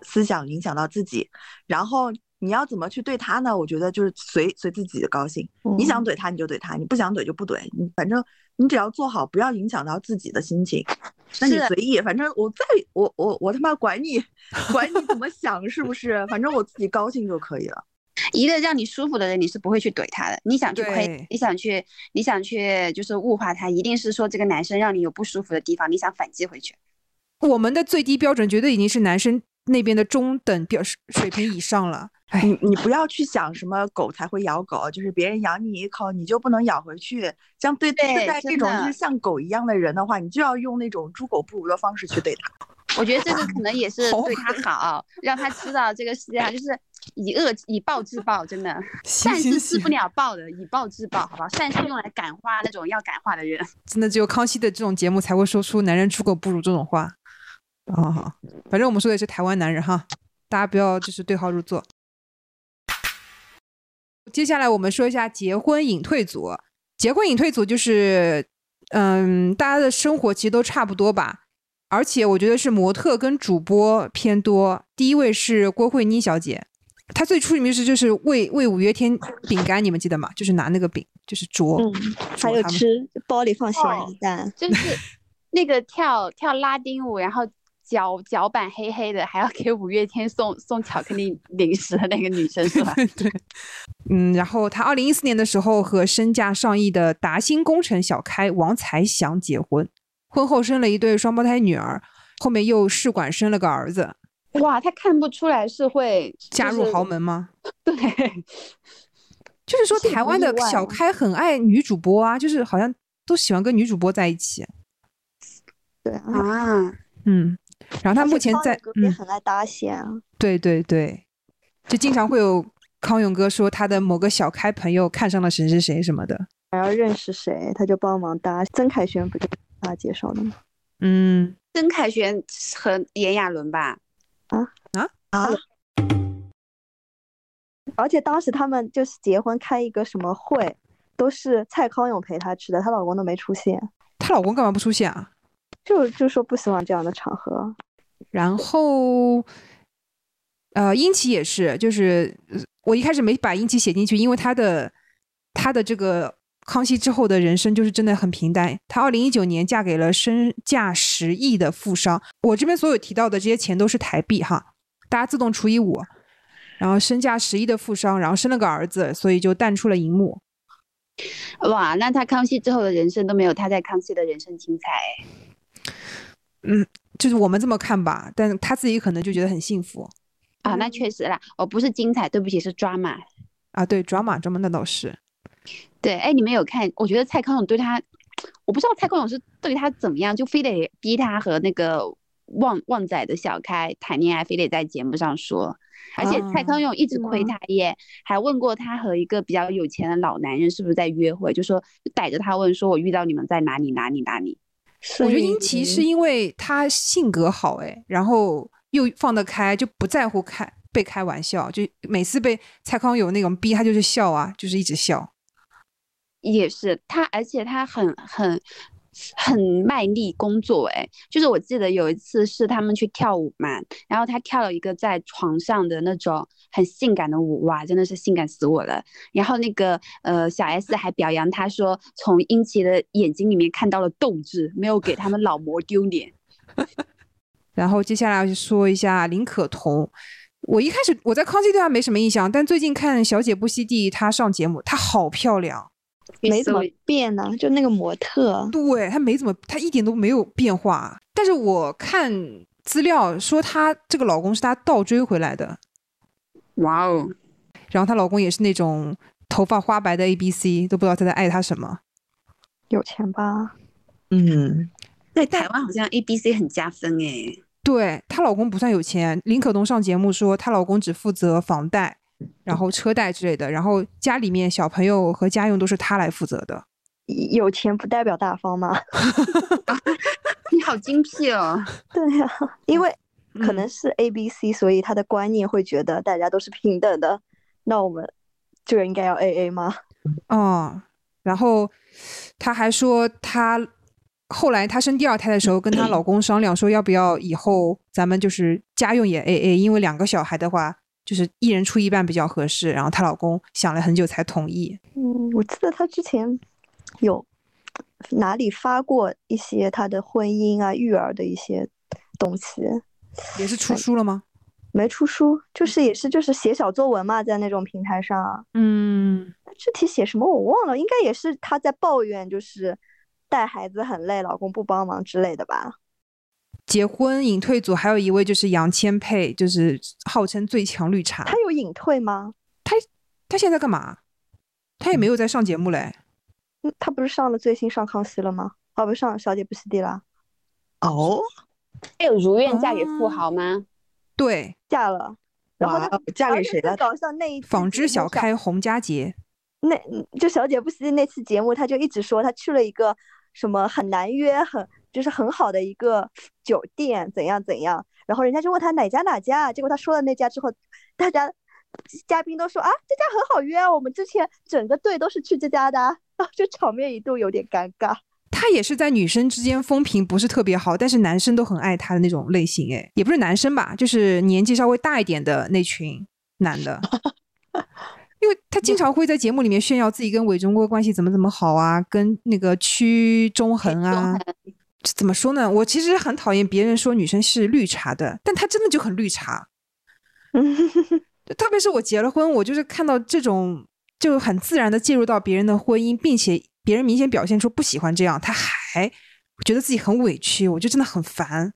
思想影响到自己，然后你要怎么去对他呢？我觉得就是随随自己的高兴，你想嗯怼他你就怼他，你不想怼就不怼，你反正你只要做好，不要影响到自己的心情，那你随意，反正我再我我我他妈管你管你怎么想是不是？反正我自己高兴就可以了。一个让你舒服的人，你是不会去怼他的。你想去亏，你想去，你想去就是物化他，一定是说这个男生让你有不舒服的地方，你想反击回去。我们的最低标准绝对已经是男生那边的中等标水平以上了。哎，你你不要去想什么狗才会咬狗，就是别人咬你一口，你就不能咬回去。像对对对待这种就是像狗一样的人的话，你就要用那种猪狗不如的方式去对他。我觉得这个可能也是对他好，让他知道这个世界上就是以恶以暴制暴，真的 善是治不了暴的，以暴制暴，好吧？善是用来感化那种要感化的人。真的只有康熙的这种节目才会说出“男人猪狗不如”这种话。哦，好，反正我们说的是台湾男人哈，大家不要就是对号入座。接下来我们说一下结婚隐退组。结婚隐退组就是，嗯，大家的生活其实都差不多吧，而且我觉得是模特跟主播偏多。第一位是郭慧妮小姐，她最出名是就是喂喂五月天饼干，你们记得吗？就是拿那个饼就是啄，嗯，还有吃包里放咸哦鸡蛋，就是那个跳跳拉丁舞，然后脚脚板黑黑的，还要给五月天送送巧克力零食的那个女生是吧？对，嗯，然后他二零一四年的时候和身价上亿的达兴工程小开王才祥结婚，婚后生了一对双胞胎女儿，后面又试管生了个儿子，哇，他看不出来是会加入豪。门吗？对，就是说台湾的小开很爱女主播啊，就是好像都喜欢跟女主播在一起。对啊。啊，嗯，然后他目前在康永哥也嗯，很爱搭线啊，对对对，就经常会有康永哥说他的某个小开朋友看上了谁谁谁什么的。还要认识谁，他就帮忙搭。曾凯旋不就是他介绍的吗？嗯，曾凯旋和炎亚纶吧？啊，而且当时他们就是结婚开一个什么会，都是蔡康永陪她去的，她老公都没出现，她老公干嘛不出现啊？就就说不喜欢这样的场合。然后，呃，殷琦也是，就是呃我一开始没把殷琦写进去，因为他的他的这个康熙之后的人生就是真的很平淡。她二零一九年嫁给了身价十亿的富商，我这边所有提到的这些钱都是台币哈，大家自动除以五。然后身价十亿的富商，然后生了个儿子，所以就淡出了荧幕。哇，那他康熙之后的人生都没有他在康熙的人生精彩哎。就是我们这么看吧，但他自己可能就觉得很幸福啊，那确实啦，我不是精彩，对不起，是抓马。啊。对，drama drama 那倒是。对，哎，你们有看？我觉得蔡康永对他，我不知道蔡康永是对他怎么样，就非得逼他和那个旺旺仔的小开谈恋爱，非得在节目上说。而且蔡康永一直亏他耶，还问过他和一个比较有钱的老男人是不是在约会，就说就逮着他问说，我遇到你们在哪里哪里哪里。我觉得孙殷琦是因为他性格好哎，然后又放得开，就不在乎开被开玩笑，就每次被蔡康永那种逼，他就是笑啊，就是一直笑。也是他，而且他很很很卖力工作，诶，就是我记得有一次是他们去跳舞嘛，然后他跳了一个在床上的那种很性感的舞，哇，真的是性感死我了。然后那个呃小 S 还表扬他说，从殷琦的眼睛里面看到了斗志，没有给他们老模丢脸。然后接下来我就说一下林可彤。我一开始我在康熙对她没什么印象，但最近看《小姐不吸地》，她上节目，她好漂亮。没怎么变呢，就那个模特，对她没怎么，她一点都没有变化。但是我看资料说，她这个老公是她倒追回来的。哇哦！然后她老公也是那种头发花白的 A B C，都不知道她在爱她什么。有钱吧？嗯，在台湾好像 A B C 很加分诶。对她老公不算有钱，林可东上节目说她老公只负责房贷，然后车贷之类的，然后家里面小朋友和家用都是他来负责的。有钱不代表大方吗？你好精辟哦！对呀、因为可嗯能是 A B C，、所以他的观念会觉得大家都是平等的，那我们就应该要 A A 吗？哦，然后她还说，她后来她生第二胎的时候，跟她老公商量说，要不要以后咱们就是家用也 A A，因为两个小孩的话，就是一人出一半比较合适。然后她老公想了很久才同意。嗯，我记得她之前有哪里发过一些她的婚姻啊、育儿的一些东西，也是出书了吗？没出书，就是也是就是写小作文嘛，在那种平台上啊。嗯，具体写什么我忘了，应该也是她在抱怨，就是带孩子很累，老公不帮忙之类的吧。结婚隐退组还有一位就是杨千霈，就是号称最强绿茶。他有隐退吗？她现在干嘛？她也没有在上节目嘞。嗯他不是上了最新上康熙了吗？哦，不是上小姐不吸地啦，哦，她有如愿嫁给富豪吗？对，嫁了。然后嫁给谁了？搞笑那一纺织小开洪家杰。那就小姐不吸地那期节目，他就一直说他去了一个什么很难约、很就是很好的一个酒店，怎样怎样。然后人家就问他哪家哪家，结果他说了那家之后，大家嘉宾都说啊这家很好约啊，我们之前整个队都是去这家的啊，然后就场面一度有点尴尬。他也是在女生之间风评不是特别好，但是男生都很爱他的那种类型。哎，也不是男生吧，就是年纪稍微大一点的那群男的。因为他经常会在节目里面炫耀自己跟韦中哥关系怎么怎么好啊，跟那个屈中恒啊，这怎么说呢？我其实很讨厌别人说女生是绿茶的，但她真的就很绿茶。特别是我结了婚，我就是看到这种就很自然的介入到别人的婚姻，并且别人明显表现出不喜欢这样，他还觉得自己很委屈，我就真的很烦。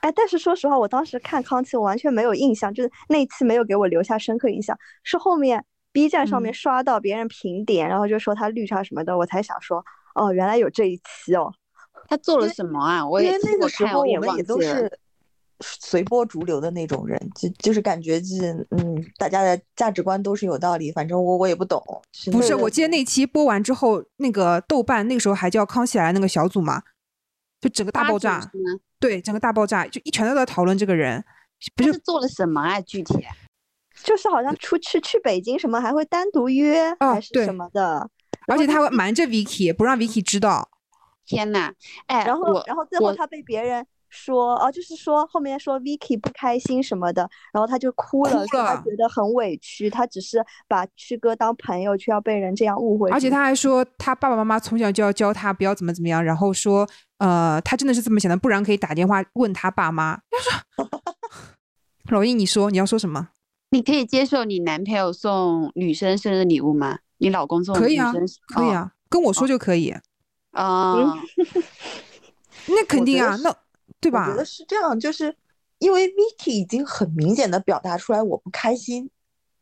哎，但是说实话，我当时看康熙，我完全没有印象，就是那一期没有给我留下深刻印象，是后面 B 站上面嗯刷到别人评点，然后就说他绿茶什么的，我才想说，哦，原来有这一期哦。他做了什么啊？我因为也其实我那个时候我们也都。是随波逐流的那种人，就就是感觉就是嗯，大家的价值观都是有道理，反正我我也不懂。是不是，我记得那期播完之后，那个豆瓣那个时候还叫《康熙来》那个小组嘛，就整个大爆炸，对，整个大爆炸，就一全都在讨论这个人，不是是做了什么啊？具体啊？就是好像出去去北京什么还会单独约、还是什么的，而且他会瞒着 Vicky，不让 Vicky 知道。天呐！哎，然后然后最后他被别人说哦，就是说后面说 Vicky 不开心什么的，然后他就哭了，哭说他觉得很委屈，他只是把曲哥当朋友，却要被人这样误会。而且他还说，他爸爸妈妈从小就要教他不要怎么怎么样，然后说，呃，他真的是这么想的，不然可以打电话问他爸妈。他说，老易，你说你要说什么？你可以接受你男朋友送女生生日礼物吗？你老公送可以啊可以啊，跟我说就可以。哦，那肯定啊，那对吧我觉？得是这样，就是因为 Vicky 已经很明显的表达出来我不开心，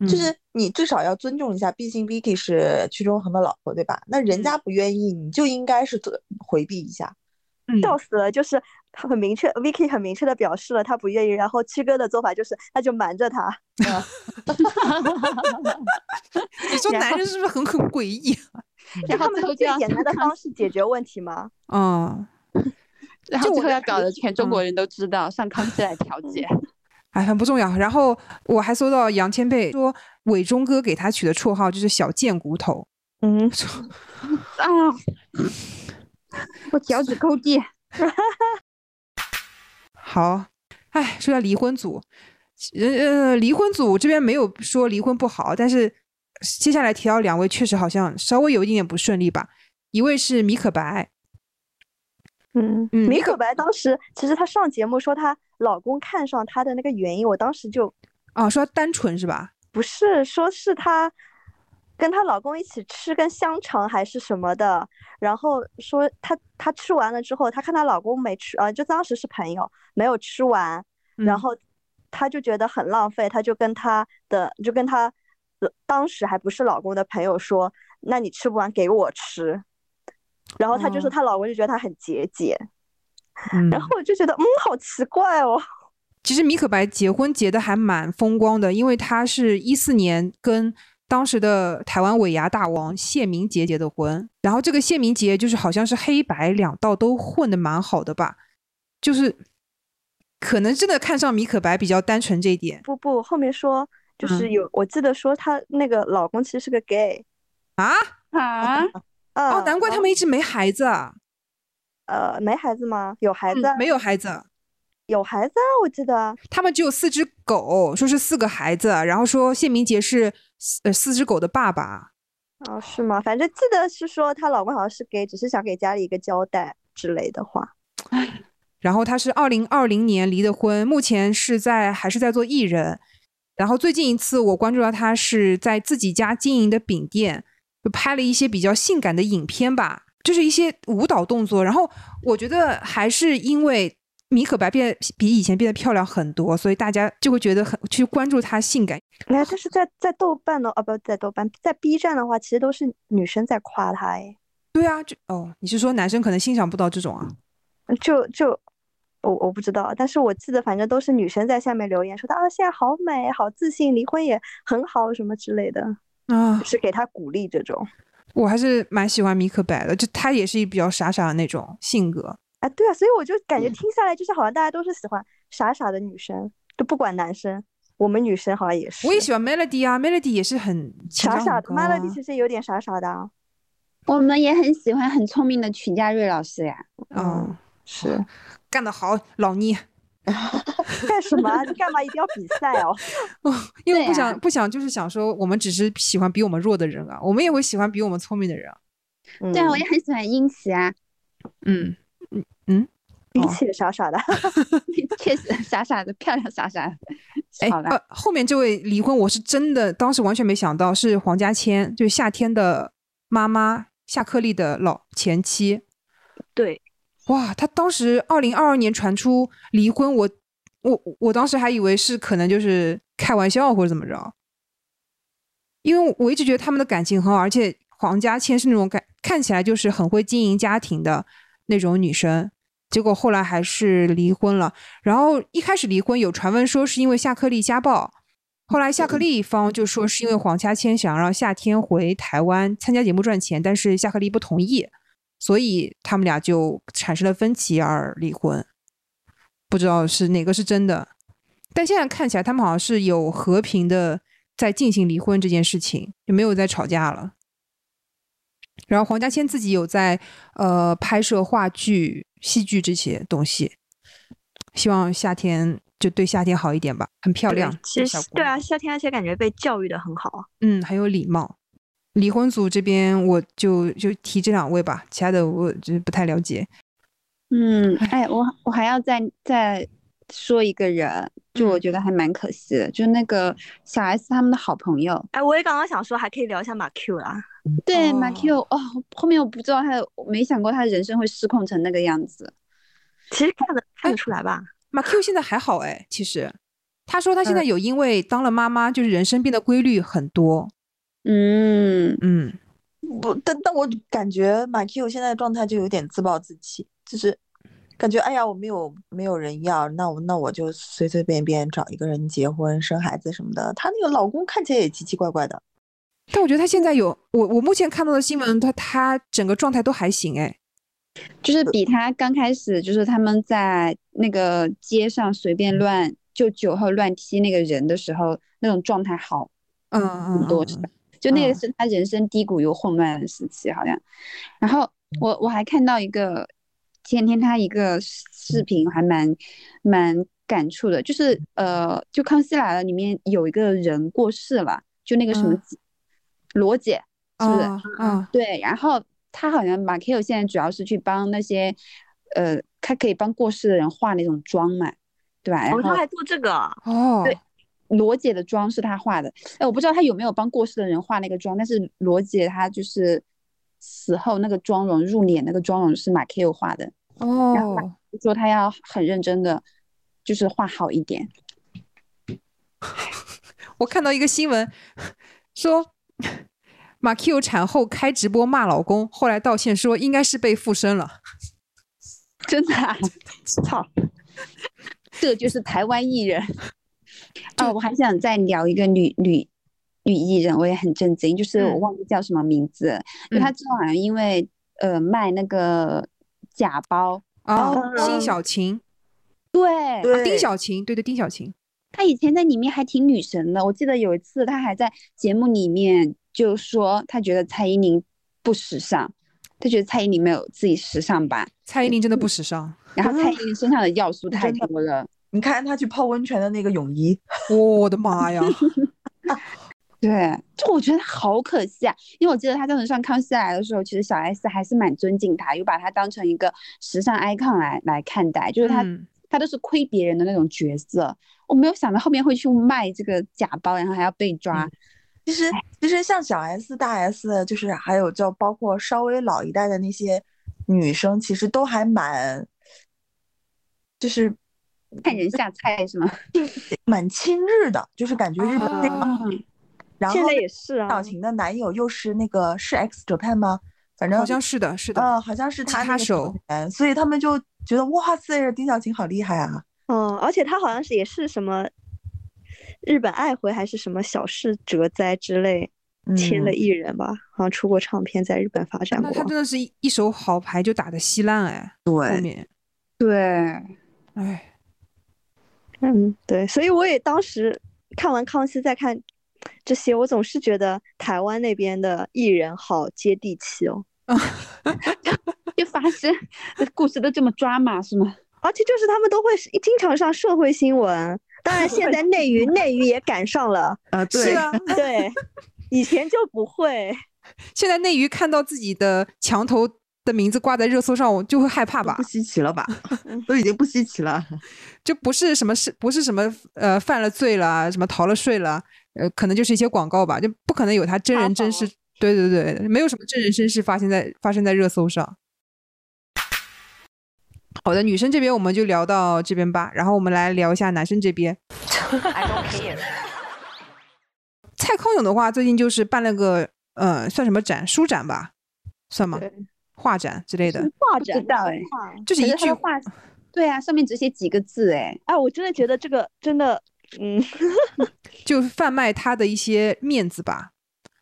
就嗯是你至少要尊重一下，毕竟 Vicky 是屈中恒的老婆，对吧？那人嗯家不愿意，你就应该是做回避一下。嗯笑死了，就是他很明确，Vicky 很明确的表示了他不愿意，然后七哥的做法就是他就瞒着他，你说男人是不是很很诡异？啊然后他们用最后就简单的方式解决问题吗？嗯，然后最后要搞得全中嗯国人都知道，上康熙来调解。哎，很不重要。然后我还搜到杨千霈说，伟忠哥给他取的绰号就是小贱骨头。嗯，啊！我脚趾抠地。好，哎，说下离婚组，呃呃，离婚组这边没有说离婚不好，但是接下来提到两位确实好像稍微有一点点不顺利吧。一位是米可白，嗯嗯米可白当时其实她上节目说她老公看上她的那个原因，我当时就哦，说她单纯是吧？不是说是她跟她老公一起吃根香肠还是什么的，然后说她她吃完了之后，她看她老公没吃，呃，就当时是朋友没有吃完，然嗯后她就觉得很浪费，她就跟她的就跟她呃当时还不是老公的朋友说，那你吃不完给我吃，然后她就说哦她老公就觉得她很节俭。嗯，然后我就觉得，嗯，好奇怪哦。其实米可白结婚结的还蛮风光的，因为她是一四年跟当时的台湾尾牙大王谢明杰结的婚，然后这个谢明杰就是好像是黑白两道都混的蛮好的吧，就是可能真的看上米可白比较单纯这一点不不，后面说就是嗯有，我记得说她那个老公其实是个 gay 啊。啊，啊。哦，难怪他们一直没孩子啊，呃没孩子吗？有孩子没有孩子。有孩子啊，我记得。他们只有四只狗，说是四个孩子，然后说谢明杰是四呃四只狗的爸爸。哦，是吗？反正记得是说她老公好像是 gay，只是想给家里一个交代之类的话。然后她是二零二零年离的婚，目前是在还是在做艺人。然后最近一次我关注到他是在自己家经营的饼店，就拍了一些比较性感的影片吧，就是一些舞蹈动作。然后我觉得还是因为米可白变比以前变得漂亮很多，所以大家就会觉得很去关注她性感。哎，但是在在豆瓣呢，啊不在豆瓣，在 B 站的话，其实都是女生在夸她，哎，对啊，就哦，你是说男生可能欣赏不到这种啊？就就我我不知道，但是我记得反正都是女生在下面留言说她啊现在好美，好自信，离婚也很好什么之类的，啊，是给她鼓励这种。我还是蛮喜欢米可白的，就她也是比较傻傻的那种性格。啊，对啊，所以我就感觉听下来，就是好像大家都是喜欢傻傻的女生，就不管男生，我们女生好像也是。我也喜欢 Melody 啊，Melody 也是很情傻傻的，Melody 其实有点傻傻的啊。我们也很喜欢很聪明的曲家瑞老师呀。嗯，是 干得好，老倪。干什么啊？你干嘛一定要比赛哦？因为不想不想，就是想说，我们只是喜欢比我们弱的人啊，我们也会喜欢比我们聪明的人啊。对啊，我嗯也很喜欢英奇啊，嗯嗯嗯，英奇傻傻的，确实傻傻的，漂亮傻傻的。哎好了，呃，后面这位离婚，我是真的当时完全没想到是黄家千，就是夏天的妈妈夏克立的老前妻。对，哇，他当时二零二二年传出离婚，我我我当时还以为是可能就是开玩笑或者怎么着，因为我一直觉得他们的感情很好，而且黄家千是那种感看起来就是很会经营家庭的那种女生，结果后来还是离婚了。然后一开始离婚有传闻说是因为夏克立家暴，后来夏克立一方就说是因为黄家千想让夏天回台湾参加节目赚钱，但是夏克立不同意。所以他们俩就产生了分歧而离婚，不知道是哪个是真的。但现在看起来，他们好像是有和平的在进行离婚这件事情，就没有再吵架了。然后黄家千自己有在呃拍摄话剧、戏剧这些东西，希望夏天就对夏天好一点吧，很漂亮。其实对啊，夏天而且感觉被教育的很好啊。嗯，很有礼貌。离婚组这边我就就提这两位吧，其他的我就是不太了解。嗯，哎，我我还要再再说一个人，就我嗯觉得还蛮可惜的，就那个小 S 他们的好朋友，哎，我也刚刚想说，还可以聊一下马 Q 啦。对马哦 Q 哦，后面我不知道他，我没想过他人生会失控成那个样子。其实看得看得出来吧？马 Q 现在还好哎，其实他说他现在有因为当了妈妈，就是人生变得规律很多。嗯，嗯，不，但但我感觉马 Q 现在的状态就有点自暴自弃，就是感觉哎呀，我没有没有人要，那我那我就随随便便找一个人结婚生孩子什么的。她那个老公看起来也奇奇怪怪的，但我觉得她现在有我我目前看到的新闻，她她整个状态都还行哎。就是比他刚开始就是他们在那个街上随便乱就酒后乱踢那个人的时候那种状态好嗯嗯很多，嗯是吧？就那个嗯。是他人生低谷又混乱的时期，好像。然后我我还看到一个前天他一个视频，还蛮蛮感触的，就是呃，就《康熙来了》里面有一个人过世了，就那个什么罗姐，是不是？啊啊对，然后他好像马 Q 现在主要是去帮那些呃，他可以帮过世的人化那种妆嘛，对吧？然哦，后他还做这个啊，哦，对罗姐的妆是他画的，哎，我不知道他有没有帮过世的人画那个妆，但是罗姐她就是死后那个妆容入殓那个妆容是马 Q 画的，哦，就说他要很认真的，就是画好一点。我看到一个新闻说，马 Q 产后开直播骂老公，后来道歉说应该是被附身了。真的、啊，操！这就是台湾艺人啊！我还想再聊一个女女女艺人，我也很震惊，就是我嗯忘记叫什么名字了，因为她之后好像因为呃卖那个假包，哦，哦辛晓晴，对，对，丁小晴，对对，丁小晴。她以前在里面还挺女神的，我记得有一次她还在节目里面就说她觉得蔡依林不时尚，她觉得蔡依林没有自己时尚吧，蔡依林真的不时尚，然后蔡依林身上的要素 太多了。你看他去泡温泉的那个泳衣，我的妈呀！对，就我觉得好可惜啊，因为我记得他当时上《康熙来》的时候，其实小 S 还是蛮尊敬他，又把他当成一个时尚 icon 来来看待，就是他、嗯他都是亏别人的那种角色。我没有想到后面会去卖这个假包，然后还要被抓。其实其实像小 S、大 S，就是还有就包括稍微老一代的那些女生，其实都还蛮，就是看人下菜是吗？蛮亲日的，就是感觉日本那个。哦然后现在也是啊小，晴的男友又是那个是 X Japan 吗？反正好像是的，是的。嗯，好像是他吉他那个手人，所以他们就觉得哇塞，丁小晴好厉害啊！嗯，而且他好像是也是什么日本爱回还是什么小事哲哉之类签的嗯艺人吧，好像出过唱片，在日本发展过那他。真的是一一手好牌就打的稀烂哎，后对，面对，哎，嗯，对，所以我也当时看完康熙再看这些，我总是觉得台湾那边的艺人好接地气哦，就发生故事都这么抓马是吗？而且就是他们都会经常上社会新闻，当然现在内娱 内娱也赶上了，啊，对，啊，对，以前就不会。现在内娱看到自己的墙头的名字挂在热搜上，我就会害怕吧不？稀奇了吧？都已经不稀奇了。就不是什么是不是什么呃犯了罪了啊，什么逃了税了，呃，可能就是一些广告吧，就不可能有他真人真事。对对对，没有什么真人真事发生在发生在热搜上。好的，女生这边我们就聊到这边吧，然后我们来聊一下男生这边。蔡康永的话，最近就是办了个呃，算什么展？书展吧，算吗？对画展之类的，画展就是一句是他的画，对啊，上面只写几个字哎，哎，我真的觉得这个真的，嗯，就贩卖他的一些面子吧。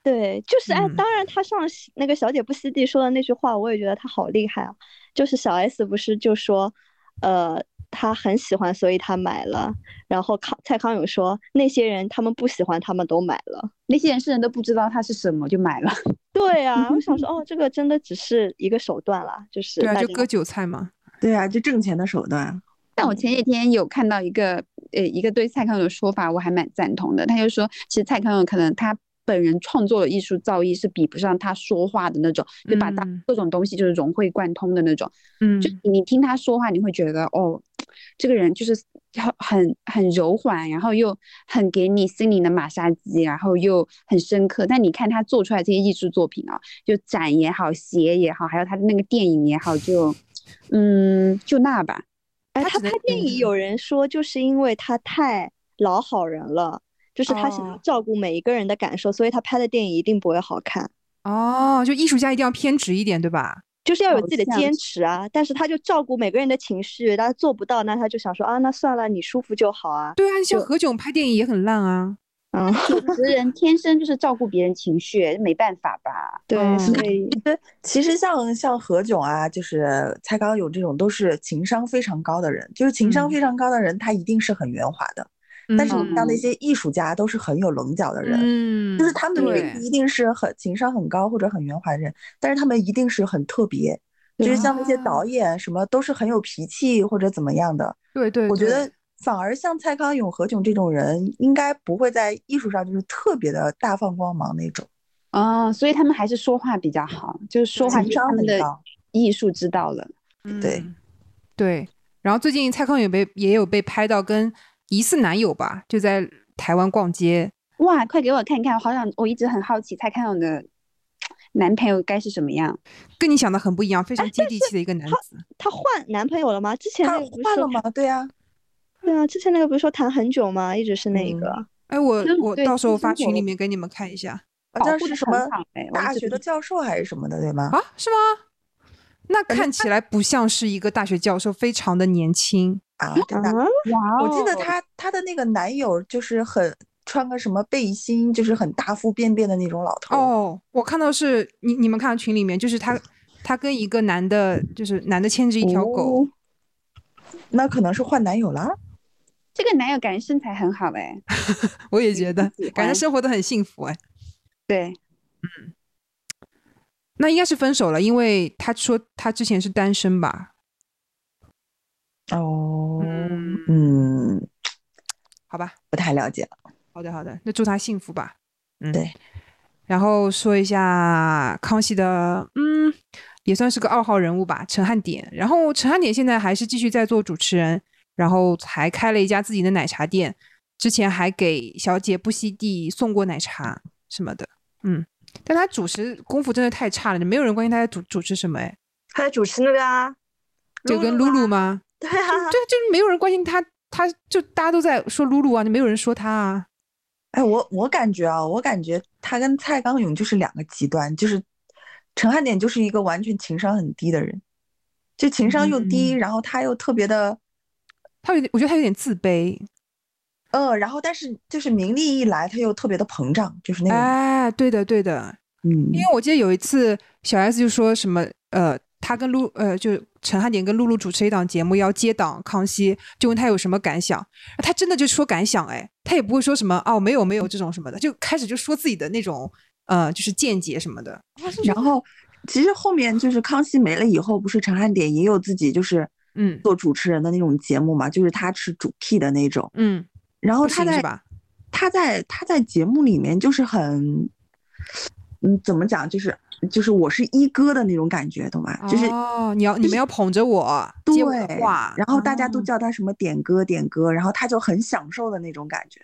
对，就是哎，嗯当然他上那个小姐不吸地说的那句话，我也觉得他好厉害啊。就是小 S 不是就说，呃，他很喜欢，所以他买了。然后康蔡康永说，那些人他们不喜欢，他们都买了。那些人是人都不知道它是什么就买了。对啊，我想说，哦，这个真的只是一个手段啦，就是对啊，就割韭菜嘛。对啊，就挣钱的手段。但我前几天有看到一个呃一个对蔡康永的说法，我还蛮赞同的。他就说，其实蔡康永可能他本人创作的艺术造诣是比不上他说话的那种，就把大嗯各种东西就是融会贯通的那种。嗯就你听他说话，你会觉得哦，这个人就是很很很柔缓，然后又很给你心灵的马杀鸡，然后又很深刻。但你看他做出来这些艺术作品啊，就展也好，鞋也好，还有他的那个电影也好，就嗯就那吧。哎，他拍电影嗯有人说，就是因为他太老好人了，就是他想要哦照顾每一个人的感受，所以他拍的电影一定不会好看，哦，就艺术家一定要偏执一点，对吧？好就是要有自己的坚持啊。但是他就照顾每个人的情绪，他做不到，那他就想说啊，那算了，你舒服就好啊。对啊，像何炅拍电影也很烂啊。嗯，主持 人天生就是照顾别人情绪，没办法吧？对，嗯所以其实其实像像何炅啊，就是蔡康永这种都是情商非常高的人，就是情商嗯非常高的人，他一定是很圆滑的。但是你像那些艺术家都是很有棱角的人，嗯，就是他们一定是很情商很高或者很圆滑的人，但是他们一定是很特别，就是像那些啊导演什么都是很有脾气或者怎么样的。对对，我觉得反而像蔡康永、何炅这种人，应该不会在艺术上就是特别的大放光芒那种。啊，所以他们还是说话比较好，就是说话情商就是他们的很高。艺术知道了。对。嗯。对，然后最近蔡康永被也有被拍到跟疑似男友吧，就在台湾逛街。哇，快给我看看，我好想，我一直很好奇蔡康永的男朋友该是什么样。跟你想的很不一样，非常接地气的一个男子。他换男朋友了吗？之前他那个不是换了吗？对呀、对啊，之前那个不是说谈很久吗？一直是那个。哎，我我到时候发群里面给你们看一下好像是什么大学的教授还是什么的，对吗？啊？是吗？那看起来不像是一个大学教授，非常的年轻。啊，真的啊。啊，哇我记得哦她她的那个男友就是很穿个什么背心，就是很大腹便便的那种老头。哦，我看到是你你们看到群里面，就是他他跟一个男的，就是男的牵着一条狗。哦那可能是换男友了。这个男友感觉身材很好哎。我也觉得，感觉生活的很幸福哎。对，那应该是分手了，因为他说他之前是单身吧？哦，嗯，嗯，好吧，不太了解了。好的好的，那祝他幸福吧。嗯，对。然后说一下康熙的，嗯，也算是个二号人物吧，陈汉典。然后陈汉典现在还是继续在做主持人，然后还开了一家自己的奶茶店，之前还给小姐不惜地送过奶茶什么的。嗯，但他主持功夫真的太差了，没有人关心他在主主持什么哎，他在主持那个啊，就跟露露吗？吗？对啊，对，就是没有人关心他，他就大家都在说露露啊，就没有人说他啊。哎，我我感觉啊，我感觉他跟蔡康永就是两个极端，就是陈汉典就是一个完全情商很低的人，就情商又低，嗯然后他又特别的，他有点，我觉得他有点自卑。呃，然后但是就是名利一来，他又特别的膨胀，就是那个，哎，对的，对的，嗯因为我记得有一次小 S 就说什么，呃，他跟露，呃，就陈汉典跟露露主持一档节目要接档康熙，就问他有什么感想，他真的就说感想，哎，他也不会说什么哦，没有没有这种什么的，就开始就说自己的那种，呃，就是见解什么的。然后其实后面就是康熙没了以后，不是陈汉典也有自己就是嗯做主持人的那种节目嘛，就是他是主 key 的那种，嗯，然后他在是吧？他在他在节目里面就是很，嗯，怎么讲，就是就是我是一哥的那种感觉，懂吗？就是哦，你要你们要捧着我，接话，然后大家都哦叫他什么点歌点歌，然后他就很享受的那种感觉。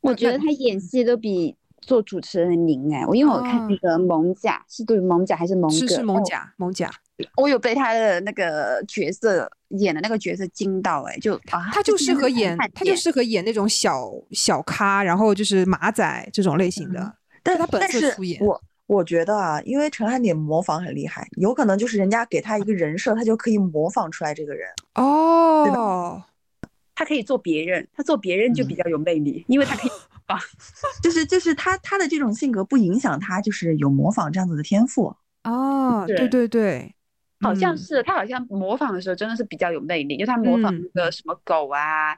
我觉得他演戏都比做主持人灵哎。我因为我看那哦个蒙甲是对蒙甲还是蒙哥？是是蒙哦甲蒙甲，我有被他的那个角色演的那个角色惊到哎，就啊，他就适合演他就适合演那种小小咖，然后就是马仔这种类型的。但是他本是色出演我我觉得啊，因为陈汉典模仿很厉害，有可能就是人家给他一个人设，他就可以模仿出来这个人。哦，对他可以做别人，他做别人就比较有魅力，因为他可以 就是就是他他的这种性格不影响他就是有模仿这样子的天赋。哦，对对对，好像嗯是他好像模仿的时候真的是比较有魅力，就他模仿嗯那个什么狗啊，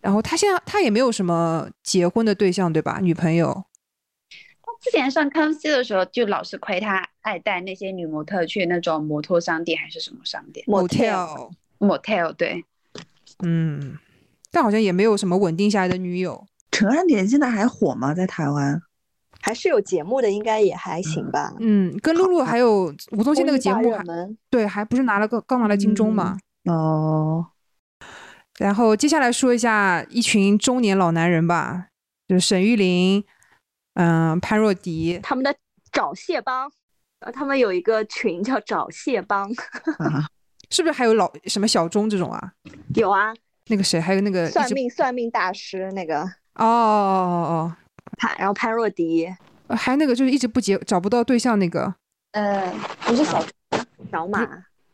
然后他现在他也没有什么结婚的对象，对吧？女朋友。之前上康熙的时候就老是亏他爱带那些女模特去那种摩托商店还是什么商店 motel，motel 对，嗯，但好像也没有什么稳定下来的女友。陈汉典现在还火吗？在台湾？还是有节目的，应该也还行吧。嗯，跟露露还有吴宗宪那个节目对，还不是拿了个刚拿了金钟嘛。哦，然后接下来说一下一群中年老男人吧，就是沈玉琳，嗯、潘若迪，他们的找蟹帮，呃，他们有一个群叫找蟹帮，啊，是不是还有老什么小钟这种啊？有啊，那个谁，还有那个算命算命大师那个。哦哦哦潘，然后潘若迪、哦哦，还有那个就是一直不结找不到对象那个呃，不是小小马，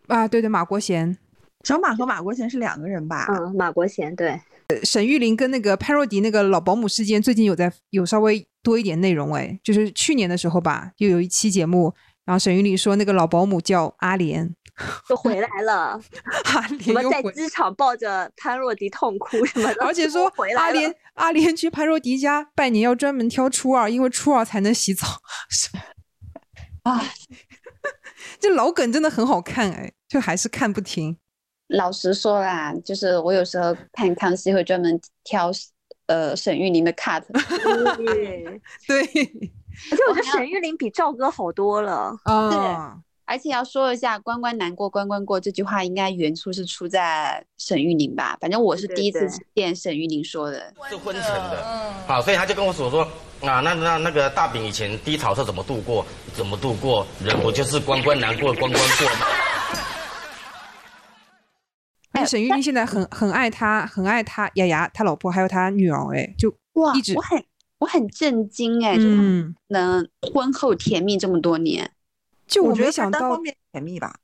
啊，对对，马国贤，小马和马国贤是两个人吧？嗯，马国贤对，沈玉琳跟那个潘若迪那个老保姆事件，最近有在有稍微多一点内容哎，就是去年的时候吧，又有一期节目，然后沈玉琳说那个老保姆叫阿莲，又回来了，阿什么在莲又回，机场抱着潘若迪痛哭什么的，而且说阿莲 阿莲去潘若迪家拜年要专门挑初二，因为初二才能洗澡。啊，这老梗真的很好看哎，就还是看不停。老实说啦，就是我有时候看康熙会专门挑呃沈玉琳的 cut，对，对而且我觉得沈玉琳比赵哥好多了。啊，而且要说一下“关关难过关关过”这句话，应该原初是出在沈玉琳吧？反正我是第一次对见沈玉琳说的。是昏沉的，啊，所以他就跟我说说啊，那那那个大饼以前低潮是怎么度过？怎么度过？人不就是关关难过关关过吗？沈玉琳现在很很爱他，很爱他雅雅他老婆还有他女儿，哎，就哇一直我很我很震惊哎，就能婚后甜蜜这么多年。就我觉得他没想到甜蜜吧，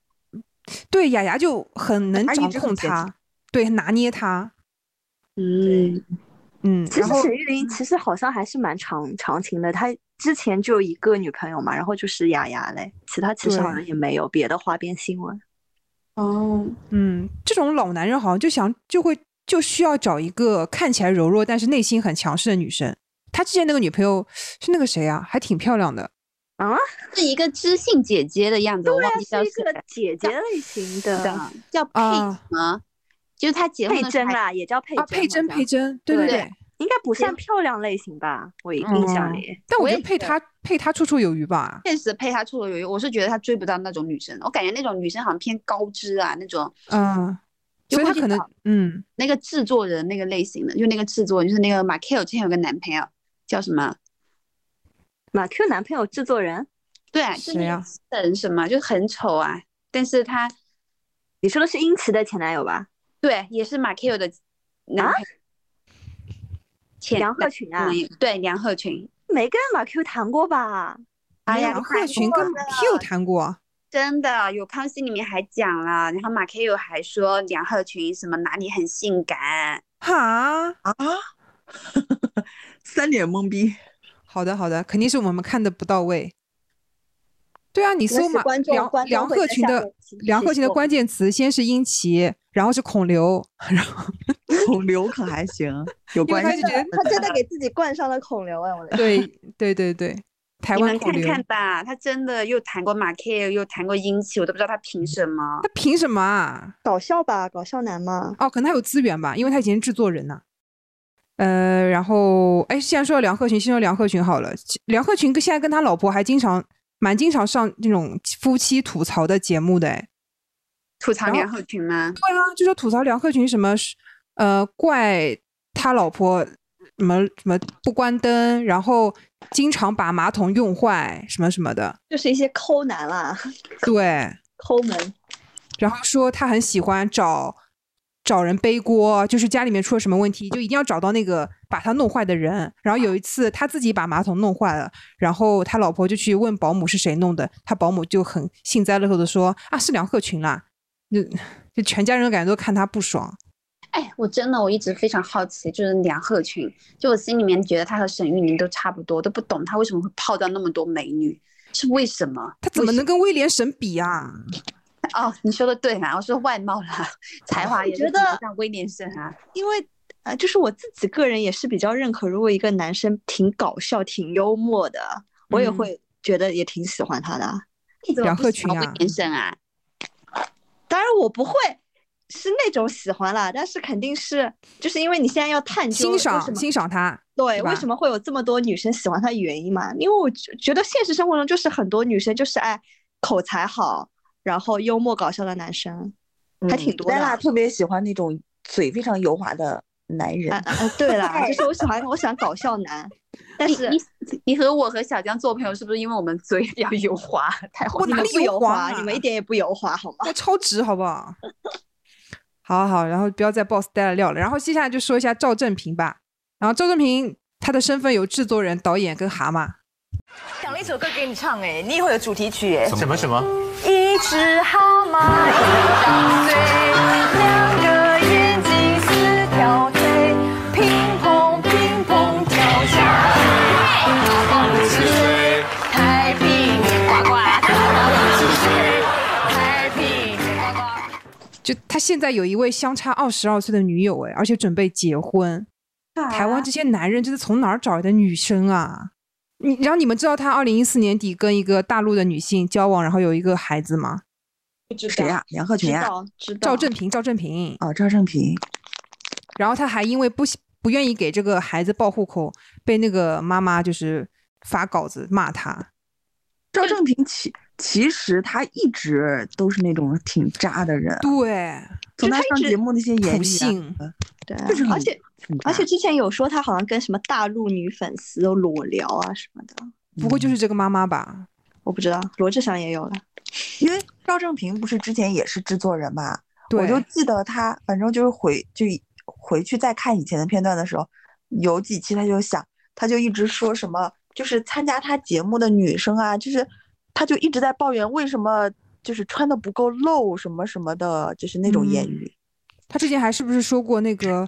对雅雅就很能掌控他，对拿捏他，嗯，嗯，其实沈玉琳其实好像还是蛮长长情的，她之前就有一个女朋友嘛，然后就是雅雅嘞，其他其实好像也没有别的花边新闻。哦，嗯，这种老男人好像就想就会就需要找一个看起来柔弱但是内心很强势的女生。他之前那个女朋友是那个谁啊，还挺漂亮的。啊是一个知性姐姐的样子，我对啊，忘记叫是一个姐姐类型的的，叫佩啊什么？就是她结婚佩珍啦，也叫佩啊，珍，佩珍，佩，珍，对对对。应该不算漂亮类型吧？我印象嗯里。但我觉得配他配他绰绰有余吧。确实配她绰绰有余。我是觉得她追不到那种女生，我感觉那种女生好像偏高知啊，那种嗯，所以他可能嗯那个制作人那个类型的，就那个制作人，就是那个马 Q 之前有个男朋友叫什么？马 Q 男朋友制作人，对啊，就是那谁啊个神什么，就是很丑啊，但是他你说的是英慈的前男友吧？对也是马 Q 的男朋友。前梁鹤群啊对梁鹤群，没跟马 Q 谈过吧？哎呀梁鹤群跟马 Q 谈过，真的有康熙里面还讲了，然后马 Q 还说梁鹤群什么哪里很性感，哈，啊，三脸懵逼。好的好的，肯定是我们看的不到位。对啊，你搜马那是观众梁梁鹤群的梁鹤群的关键词先是殷琦，然后是孔刘，然后 孔刘可还行，有关系他真的给自己冠上了孔刘哎，我的对对对对，台你看湾孔刘，看吧，他真的又谈过马 K，又谈过殷琦，我都不知道他凭什么。他凭什么啊？搞笑吧，搞笑男嘛。哦，可能他有资源吧，因为他以前是制作人呐、呃，然后哎，既然说到梁鹤群，先说梁鹤群好了。梁鹤群跟现在跟他老婆还经常蛮经常上那种夫妻吐槽的节目的哎。吐槽梁鹤群吗？对啊，就说吐槽梁鹤群什么是呃怪他老婆什么什么不关灯，然后经常把马桶用坏什么什么的。就是一些抠男啦，对，抠门。然后说他很喜欢找找人背锅，就是家里面出了什么问题，就一定要找到那个把他弄坏的人。然后有一次他自己把马桶弄坏了，然后他老婆就去问保姆是谁弄的，他保姆就很幸灾乐祸的说啊是梁鹤群啦，就就全家人感觉都看他不爽。哎，我真的我一直非常好奇，就是梁鹤群，就我心里面觉得他和沈玉琳都差不多，都不懂他为什么会泡到那么多美女，是为什么？他怎么能跟威廉神比啊？哦，你说的对嘛，我说外貌啦，才华也是觉得像威廉森啊。因为呃，就是我自己个人也是比较认可，如果一个男生挺搞笑、挺幽默的，我也嗯会觉得也挺喜欢他的啊。你怎么喜欢威鹤群啊廉森啊？当然我不会是那种喜欢啦，但是肯定是就是因为你现在要探究欣赏欣赏他，对，为什么会有这么多女生喜欢他的原因嘛？因为我觉觉得现实生活中就是很多女生就是爱口才好，然后幽默搞笑的男生，还挺多的啊。戴拉特别喜欢那种嘴非常油滑的男人啊。啊啊对啦，就是我喜欢我喜欢搞笑男，但是你你你和我和小江做朋友，是不是因为我们嘴比较油滑，太滑我哪里你们不油滑滑，你们啊一点也不油滑，好吗？我 超直好不好？好好好，然后不要再 boss 带了料了。然后接下来就说一下赵正平吧。然后赵正平他的身份有制作人、导演跟蛤蟆。想了一首歌给你唱，哎，你以后有主题曲，哎，什么？什么？一只蛤蟆一张嘴，两个眼睛四条腿，乒乓乒乓跳下来，大棒吃水，太平呱呱，大棒吃水，太平呱呱。就他现在有一位相差二十二岁的女友，哎，而且准备结婚。台湾这些男人这是从哪儿找来的女生啊？你然后你们知道他二零一四年底跟一个大陆的女性交往，然后有一个孩子吗？谁呀、杨鹤群呀、知道。赵正平，赵正平。哦，赵正平。然后他还因为不喜不愿意给这个孩子报户口，被那个妈妈就是发稿子骂他。赵正平其其实他一直都是那种挺渣的人，对，从他上节目那些言语啊，对啊就是，而且而且之前有说他好像跟什么大陆女粉丝都裸聊啊什么的，不过就是这个妈妈吧，我不知道，罗志祥也有了。因为赵正平不是之前也是制作人嘛，我就记得他，反正就是回就回去再看以前的片段的时候，有几期他就想，他就一直说什么，就是参加他节目的女生啊，就是他就一直在抱怨为什么就是穿的不够露什么什么的，就是那种言嗯语。他之前还是不是说过那个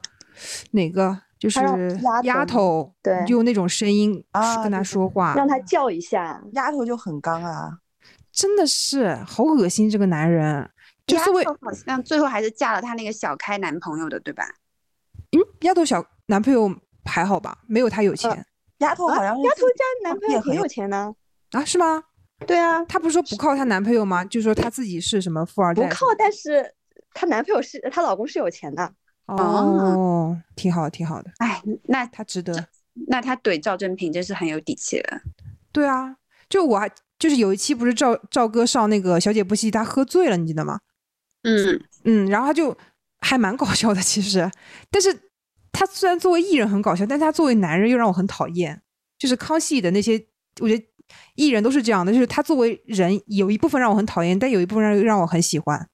哪个就是丫丫头头，对用那种声音啊跟他说话，让他叫一下，丫头就很刚啊，真的是好恶心这个男人。就是为头好像最后还是嫁了他那个小开男朋友的，对吧？嗯，丫头小男朋友还好吧，没有他有钱丫头好像是丫头家男朋友很有钱呢。啊，是吗？对啊，她不是说不靠她男朋友吗？就说她自己是什么富二代？不靠，但是她男朋友是她老公是有钱的。哦，挺好，挺好的，哎，那她值得。那她怼赵正平真是很有底气了。对啊，就我还就是有一期不是赵赵哥上那个《小姐不息》，他喝醉了，你记得吗？嗯，嗯，然后他就还蛮搞笑的，其实，但是他虽然作为艺人很搞笑，但是他作为男人又让我很讨厌。就是康熙的那些，我觉得艺人都是这样的，就是他作为人有一部分让我很讨厌，但有一部分让让我很喜欢。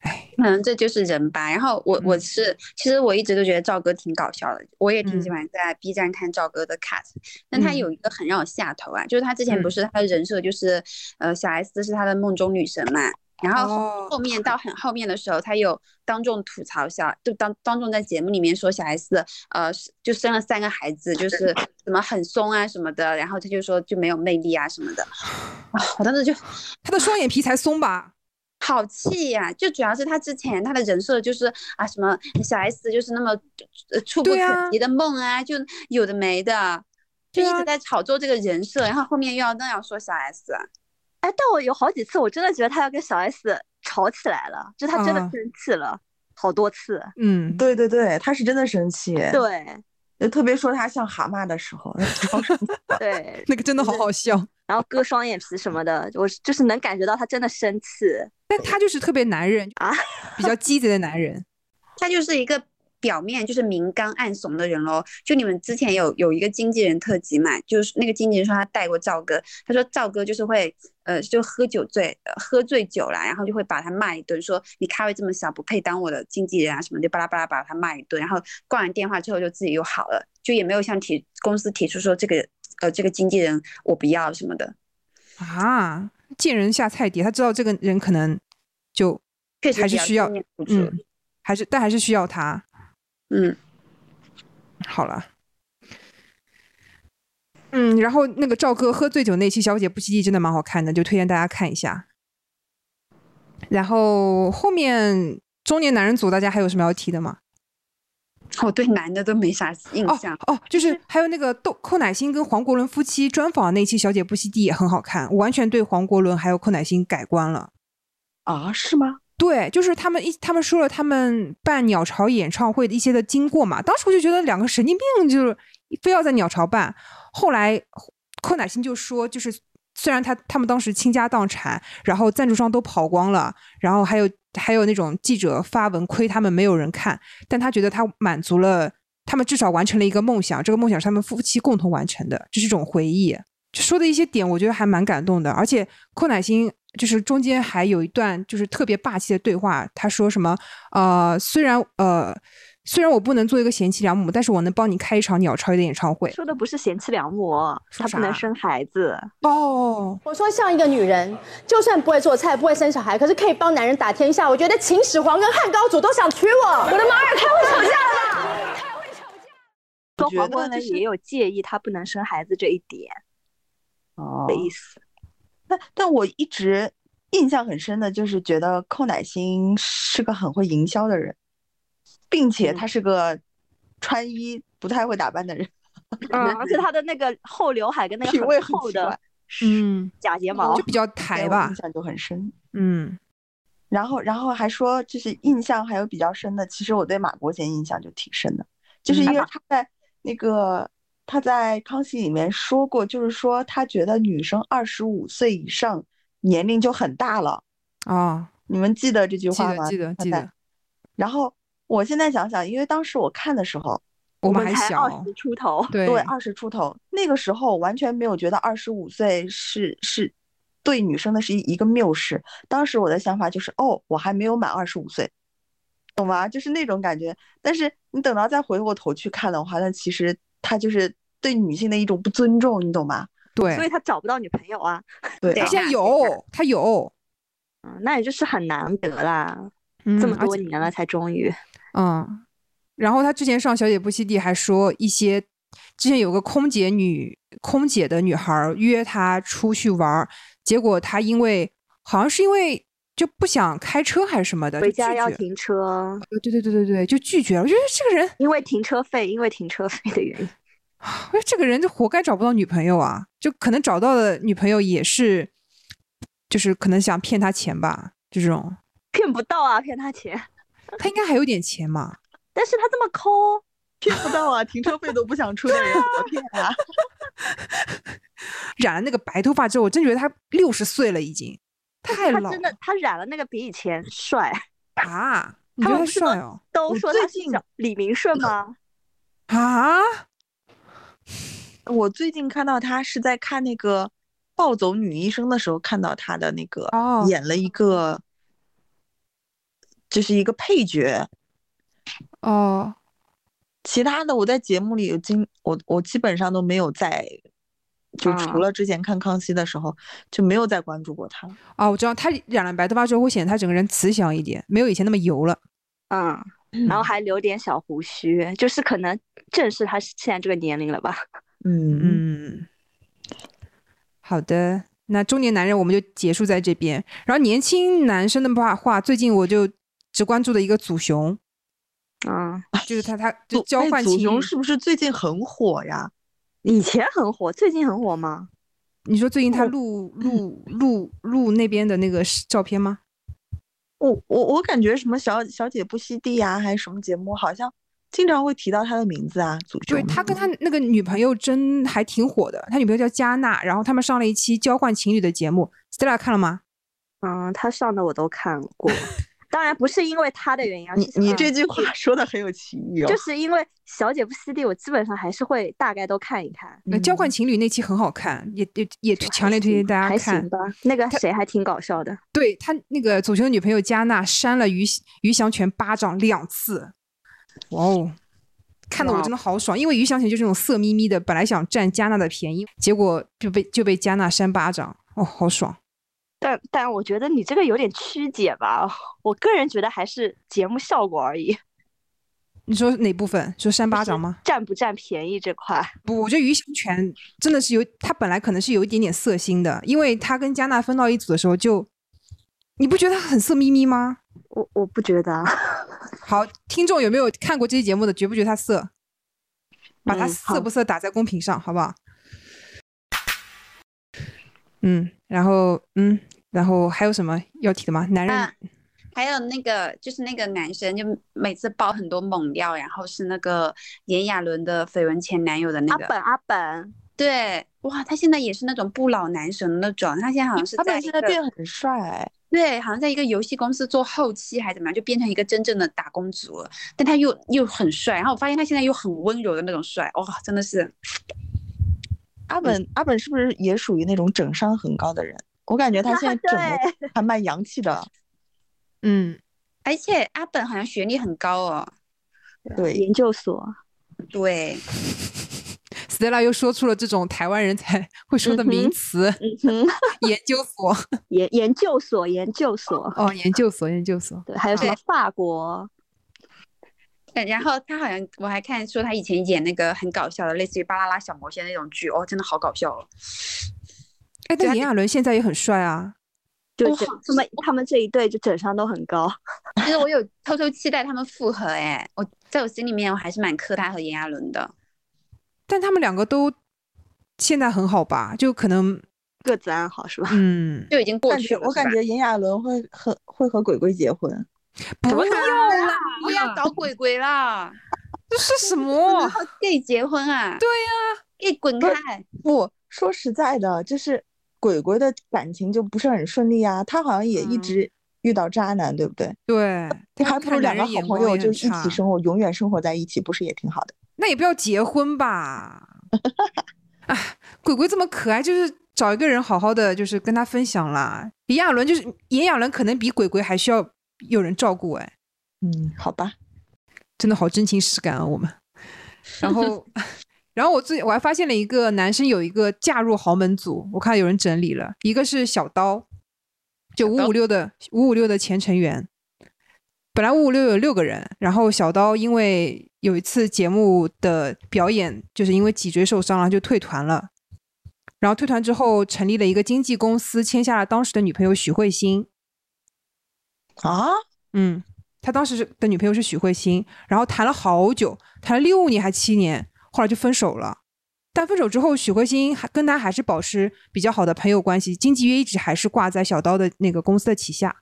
哎，可能这就是人吧。然后我我嗯是，其实我一直都觉得赵哥挺搞笑的，我也挺喜嗯欢在 B 站看赵哥的 cut。但他嗯有一个很让我下头啊，就是他之前不嗯是他的人设就是，呃，小 S 是他的梦中女神嘛。然后后面到很后面的时候，他有当众吐槽小，就当当众在节目里面说小 S，呃，就生了三个孩子，就是怎么很松啊什么的，然后他就说就没有魅力啊什么的。啊，我当时就他的双眼皮才松吧？好气呀、就主要是他之前他的人设就是啊什么小 S 就是那么呃触不可及的梦啊，就有的没的，就一直在炒作这个人设，然后后面又要那样说小 S，啊哎，但我有好几次，我真的觉得他要跟小 S 吵起来了，就他真的啊生气了、好多次。嗯，对对对，他是真的生气，对就特别说他像蛤蟆的时候，对，那个真的好好笑。然后割双眼皮什么的，我就是能感觉到他真的生气。但他就是特别男人啊，比较鸡贼的男人。他就是一个表面就是明刚暗怂的人喽。就你们之前有有一个经纪人特辑嘛，就是那个经纪人说他带过赵哥，他说赵哥就是会呃就喝酒醉，呃喝醉酒了，然后就会把他骂一顿，说你咖位这么小不配当我的经纪人啊什么的，就巴拉巴拉把他骂一顿，然后挂完电话之后就自己又好了，就也没有向提公司提出说这个呃这个经纪人我不要什么的，啊，见人下菜碟，他知道这个人可能就确实还是需要嗯，还是但还是需要他。嗯。好了，嗯，然后那个赵哥喝醉酒那期《小姐不熙娣》真的蛮好看的，就推荐大家看一下。然后后面中年男人组，大家还有什么要提的吗？我对男的都没啥印哦象。哦，就是还有那个窦寇乃馨跟黄国伦夫妻专访那期《小姐不熙娣》也很好看，我完全对黄国伦还有寇乃馨改观了。啊，是吗？对，就是他们一他们说了他们办鸟巢演唱会的一些的经过嘛，当时我就觉得两个神经病，就是非要在鸟巢办。后来寇乃馨就说，就是虽然他他们当时倾家荡产，然后赞助商都跑光了，然后还有还有那种记者发文亏他们没有人看，但他觉得他满足了他们至少完成了一个梦想，这个梦想是他们夫妻共同完成的，这是一种回忆。就说的一些点，我觉得还蛮感动的。而且寇乃馨就是中间还有一段就是特别霸气的对话，他说什么？呃，虽然呃，虽然我不能做一个贤妻良母，但是我能帮你开一场鸟巢的演唱会。说的不是贤妻良母，说啥她不能生孩子。哦，我说像一个女人，就算不会做菜，不会生小孩，可是可以帮男人打天下。我觉得秦始皇跟汉高祖都想娶我。我的妈呀，太会吵架了吧！说觉得黄国伦就是也有介意她不能生孩子这一点哦的意思。但但我一直印象很深的就是觉得寇乃馨是个很会营销的人，并且嗯他是个穿衣不太会打扮的人，嗯，而且她的那个厚刘海跟那个品味很奇厚的，嗯，假睫毛就，比较给台吧印。象就很深。嗯，然后，然后还说，就是印象还有比较深的，其实我对马国贤印象就挺深的，就是因为他在那个他在康熙里面说过，就是说他觉得女生二十五岁以上年龄就很大了。啊，你们记得这句话吗？得记得记得，然后我现在想想，因为当时我看的时候，我们还小二十出头，对对，二十出头，那个时候完全没有觉得二十五岁是是对女生的是一一个谬视。当时我的想法就是，哦，我还没有满二十五岁，懂吗？就是那种感觉。但是你等到再回过头去看的话，那其实他就是对女性的一种不尊重，你懂吧？对，所以他找不到女朋友啊。对啊，他现在有，他有，嗯，那也就是很难得啦，嗯这么多年了才终于。嗯，然后他之前上《小姐不息地》还说一些，之前有个空姐女空姐的女孩儿约他出去玩儿，结果他因为好像是因为就不想开车还是什么的，回家要停车，呃对对对对对，就拒绝了。我觉得这个人，因为停车费，因为停车费的原因。我觉得这个人就活该找不到女朋友啊！就可能找到的女朋友也是，就是可能想骗他钱吧，就这种。骗不到啊，骗他钱。他应该还有点钱嘛。但是他这么抠，骗不到啊，停车费都不想出的人怎么骗啊？染了那个白头发之后，我真觉得他六十岁了已经，太老他真的他染了那个比以前帅。啊！你觉得他帅哦？我都说他是最近叫李明顺吗？啊！我最近看到他是在看那个《暴走女医生》的时候看到他的那个哦演了一个，就是一个配角。哦，其他的我在节目里有经我我基本上都没有在，就除啊了之前看康熙的时候就没有再关注过他了。哦，我知道他染了白头发之后会显得他整个人慈祥一点，没有以前那么油了。嗯，然后还留点小胡须，就是可能正是他现在这个年龄了吧。嗯嗯，好的，那中年男人我们就结束在这边。然后年轻男生的话，话最近我就只关注的一个祖雄，啊，就是他他就交换情侣。雄是不是最近很火呀？以前很火，最近很火吗？你说最近他录录录录那边的那个照片吗？我我我感觉什么小小姐不吸地呀，还是什么节目，好像经常会提到他的名字啊。祖雄对他跟他那个女朋友真还挺火的，他女朋友叫加纳，然后他们上了一期交换情侣的节目，Stella 看了吗？嗯，他上的我都看过，当然不是因为他的原因，而你你这句话说的很有歧义哦。就是因为小姐不熙娣，我基本上还是会大概都看一看。那，交换情侣那期很好看，也也也强烈推荐大家看还看行。吧，那个谁还挺搞笑的。对他那个祖雄的女朋友加纳扇了于于祥全巴掌两次，哇哦，看得我真的好爽，因为于祥全就是那种色眯眯的，本来想占加纳的便宜，结果就被就被加纳扇巴掌，哦，好爽。但但我觉得你这个有点曲解吧，我个人觉得还是节目效果而已，你说哪部分？说扇巴掌吗？占不占便宜这块。不，我觉得于翔泉真的是有，他本来可能是有一点点色心的，因为他跟加纳分到一组的时候就，你不觉得他很色眯眯吗？我我不觉得啊，好，听众有没有看过这期节目的，觉不觉得他色？把他嗯色不色打在公屏上，好不好？嗯，然后嗯，然后还有什么要提的吗？男人、啊还有那个就是那个男生，就每次爆很多猛料，然后是那个炎亚纶的绯闻前男友的那个，阿本阿本，对，哇，他现在也是那种不老男神的那种，他现在好像是他本现在在一个变很帅，对，好像在一个游戏公司做后期还怎么样，就变成一个真正的打工族了。但他又又很帅，然后我发现他现在又很温柔的那种帅，哇，真的是阿 本阿本是不是也属于那种整伤很高的人？我感觉他现在整的还蛮洋气的。嗯，而且阿本好像学历很高哦。对，研究所，对，Stella 又说出了这种台湾人才 会说的名词，嗯哼，研究所研研究所研究所，哦，研究所研究所，对，还有什么法国，对然后他好像我还看说他以前演那个很搞笑的，类似于《巴啦啦小魔仙》那种剧，哦，真的好搞笑哦。哎，但炎亚纶现在也很帅啊，就是他们他们这一对就整伤都很高。其实我 有偷偷期待他们复合，哎，我在我心里面我还是蛮磕他和炎亚纶的。但他们两个都现在很好吧？就可能各自安好是吧？嗯，就已经过感去了。我感觉炎亚纶会和会和鬼鬼结婚。不要啦，不要搞鬼鬼啦，这是什 么？gay 结婚啊？对呀、gay 滚开！不说实在的，就是鬼鬼的感情就不是很顺利啊，他好像也一嗯直遇到渣男，对不对？对，他还不如两个好朋友就一起。生活，永远生活在一起，不是也挺好的？那也不要结婚吧？啊，鬼鬼这么可爱，就是找一个人好好的，就是跟他分享啦。炎亚纶就是炎亚纶，可能比鬼鬼还需要有人照顾哎。嗯，好吧，真的好真情实感啊，我们。然后，然后我最我还发现了一个男生有一个嫁入豪门组，我看有人整理了，一个是小刀，就五五六的五五六的前成员。本来五五六有六个人，然后小刀因为有一次节目的表演，就是因为脊椎受伤了，就退团了。然后退团之后，成立了一个经纪公司，签下了当时的女朋友许慧欣。啊，嗯，他当时的女朋友是许慧欣，然后谈了好久，谈了六年还七年，后来就分手了。但分手之后，许慧欣还跟他还是保持比较好的朋友关系，经纪约一直还是挂在小刀的那个公司的旗下。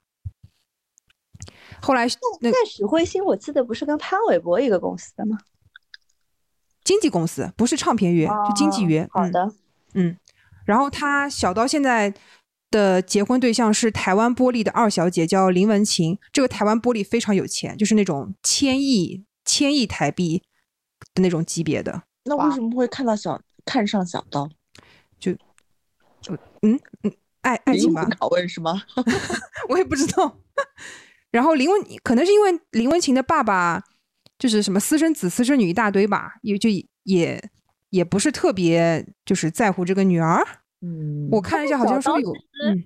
后来那但许慧欣，我记得不是跟潘玮柏一个公司的吗？经纪公司不是唱片约，就经纪约。好的，嗯，然后他小刀现在的结婚对象是台湾玻璃的二小姐，叫林文琴。这个台湾玻璃非常有钱，就是那种千亿、千亿台币的那种级别的。那为什么会看到小看上小刀？就就嗯嗯，爱爱情吧，拷问是吗？我也不知道。然后林文可能是因为林文琴的爸爸就是什么私生子、私生女一大堆吧，也就也也不是特别就是在乎这个女儿。嗯，我看了一下，好像说有嗯。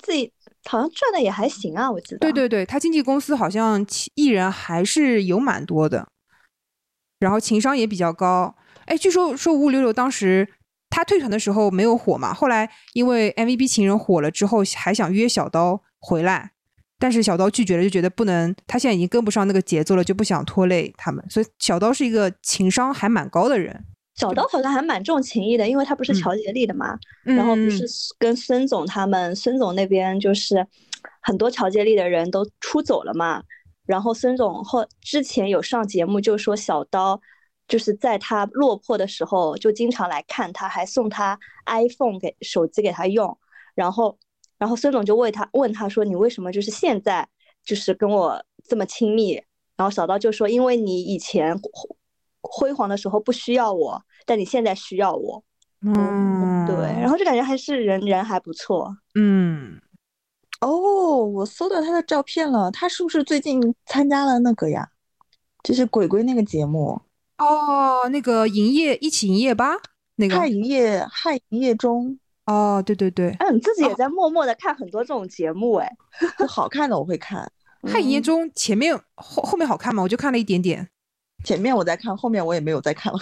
自己好像赚的也还行啊，我记得。对对对，他经纪公司好像艺人还是有蛮多的，然后情商也比较高。哎，据说说五五六六当时他退团的时候没有火嘛，后来因为 MVP 情人火了之后，还想约小刀回来，但是小刀拒绝了，就觉得不能，他现在已经跟不上那个节奏了，就不想拖累他们。所以小刀是一个情商还蛮高的人。小刀好像还蛮重情义的，因为他不是乔杰利的嘛，嗯、然后不是跟孙总他们，孙总那边就是很多乔杰利的人都出走了嘛，然后孙总后之前有上节目就说小刀就是在他落魄的时候就经常来看他，还送他 iPhone 给手机给他用，然后然后孙总就问他问他说你为什么就是现在就是跟我这么亲密，然后小刀就说因为你以前。辉煌的时候不需要我，但你现在需要我。嗯，对，然后就感觉还是人人还不错。嗯，哦，我搜到他的照片了，他是不是最近参加了那个呀？就是鬼鬼那个节目哦，那个营业一起营业吧，那个嗨营业嗨营业中。哦，对对对，哎，你自己也在默默的看很多这种节目，哎，就好看的我会看。嗨营业中前面后后面好看吗？我就看了一点点。前面我在看，后面我也没有再看了。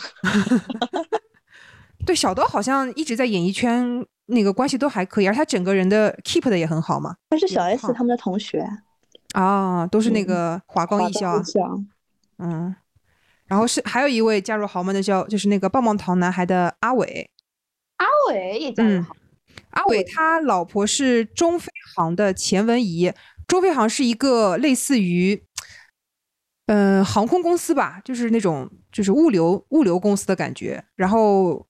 对，小刀好像一直在演艺圈那个关系都还可以，而他整个人的 keep 的也很好嘛。他是小 S 他们的同学啊，都是那个华光艺校。校嗯，然后是还有一位嫁入豪门的叫就是那个棒棒糖男孩的阿伟。阿伟也嫁入好、嗯。阿伟他老婆是中飞航的钱文怡，中飞航是一个类似于。嗯、呃，航空公司吧，就是那种就是物流物流公司的感觉。然后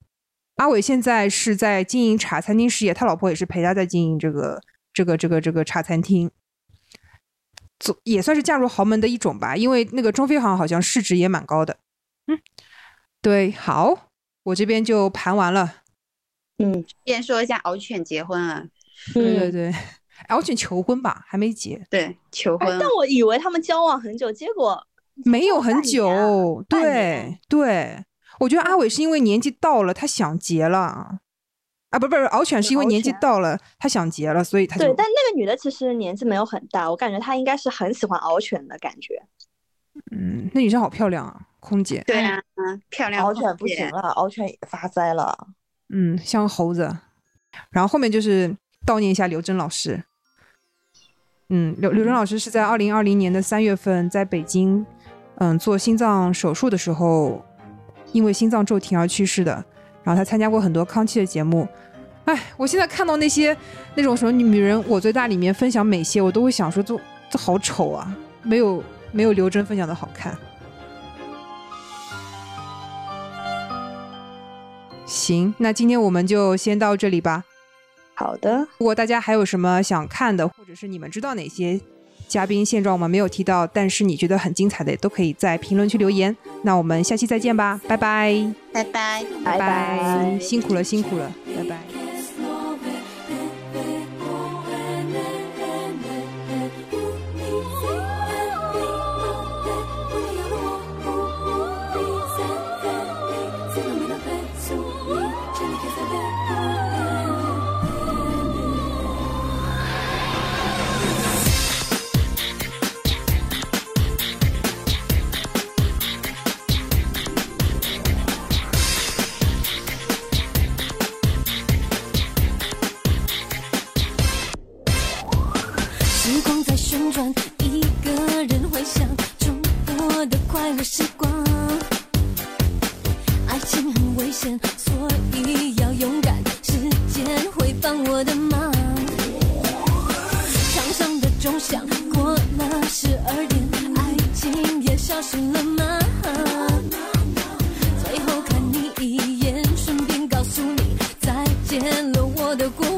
阿伟现在是在经营茶餐厅事业，他老婆也是陪他在经营这个这个这个这个茶餐厅，总也算是嫁入豪门的一种吧。因为那个中飞航好像市值也蛮高的。嗯，对，好，我这边就盘完了。嗯，先说一下敖犬结婚了。对对对。敖犬求婚吧，还没结。对，求婚、哎。但我以为他们交往很久，结果没有很久。对对，我觉得阿伟是因为年纪到了，他想结了。啊，不不是，敖犬是因为年纪到了，他想结了，所以他就。对，但那个女的其实年纪没有很大，我感觉她应该是很喜欢敖犬的感觉。嗯，那女生好漂亮啊，空姐。对啊，嗯，漂亮。敖犬不行了，敖犬也发腮了。嗯，像猴子。然后后面就是。悼念一下刘真老师。嗯，刘刘真老师是在二零二零年的三月份在北京，嗯，做心脏手术的时候，因为心脏骤停而去世的。然后他参加过很多康熙的节目。哎，我现在看到那些那种什么女人我最大里面分享美些，我都会想说，这这好丑啊，没有没有刘真分享的好看。行，那今天我们就先到这里吧。好的，如果大家还有什么想看的，或者是你们知道哪些嘉宾现状我们没有提到，但是你觉得很精彩的，也都可以在评论区留言。那我们下期再见吧，拜拜，拜拜，拜拜。辛苦了，辛苦了，拜拜。快乐时光。爱情很危险，所以要勇敢，时间会帮我的忙。墙上的钟响过了十二点，爱情也消失了吗？最后看你一眼，顺便告诉你再见了我的过。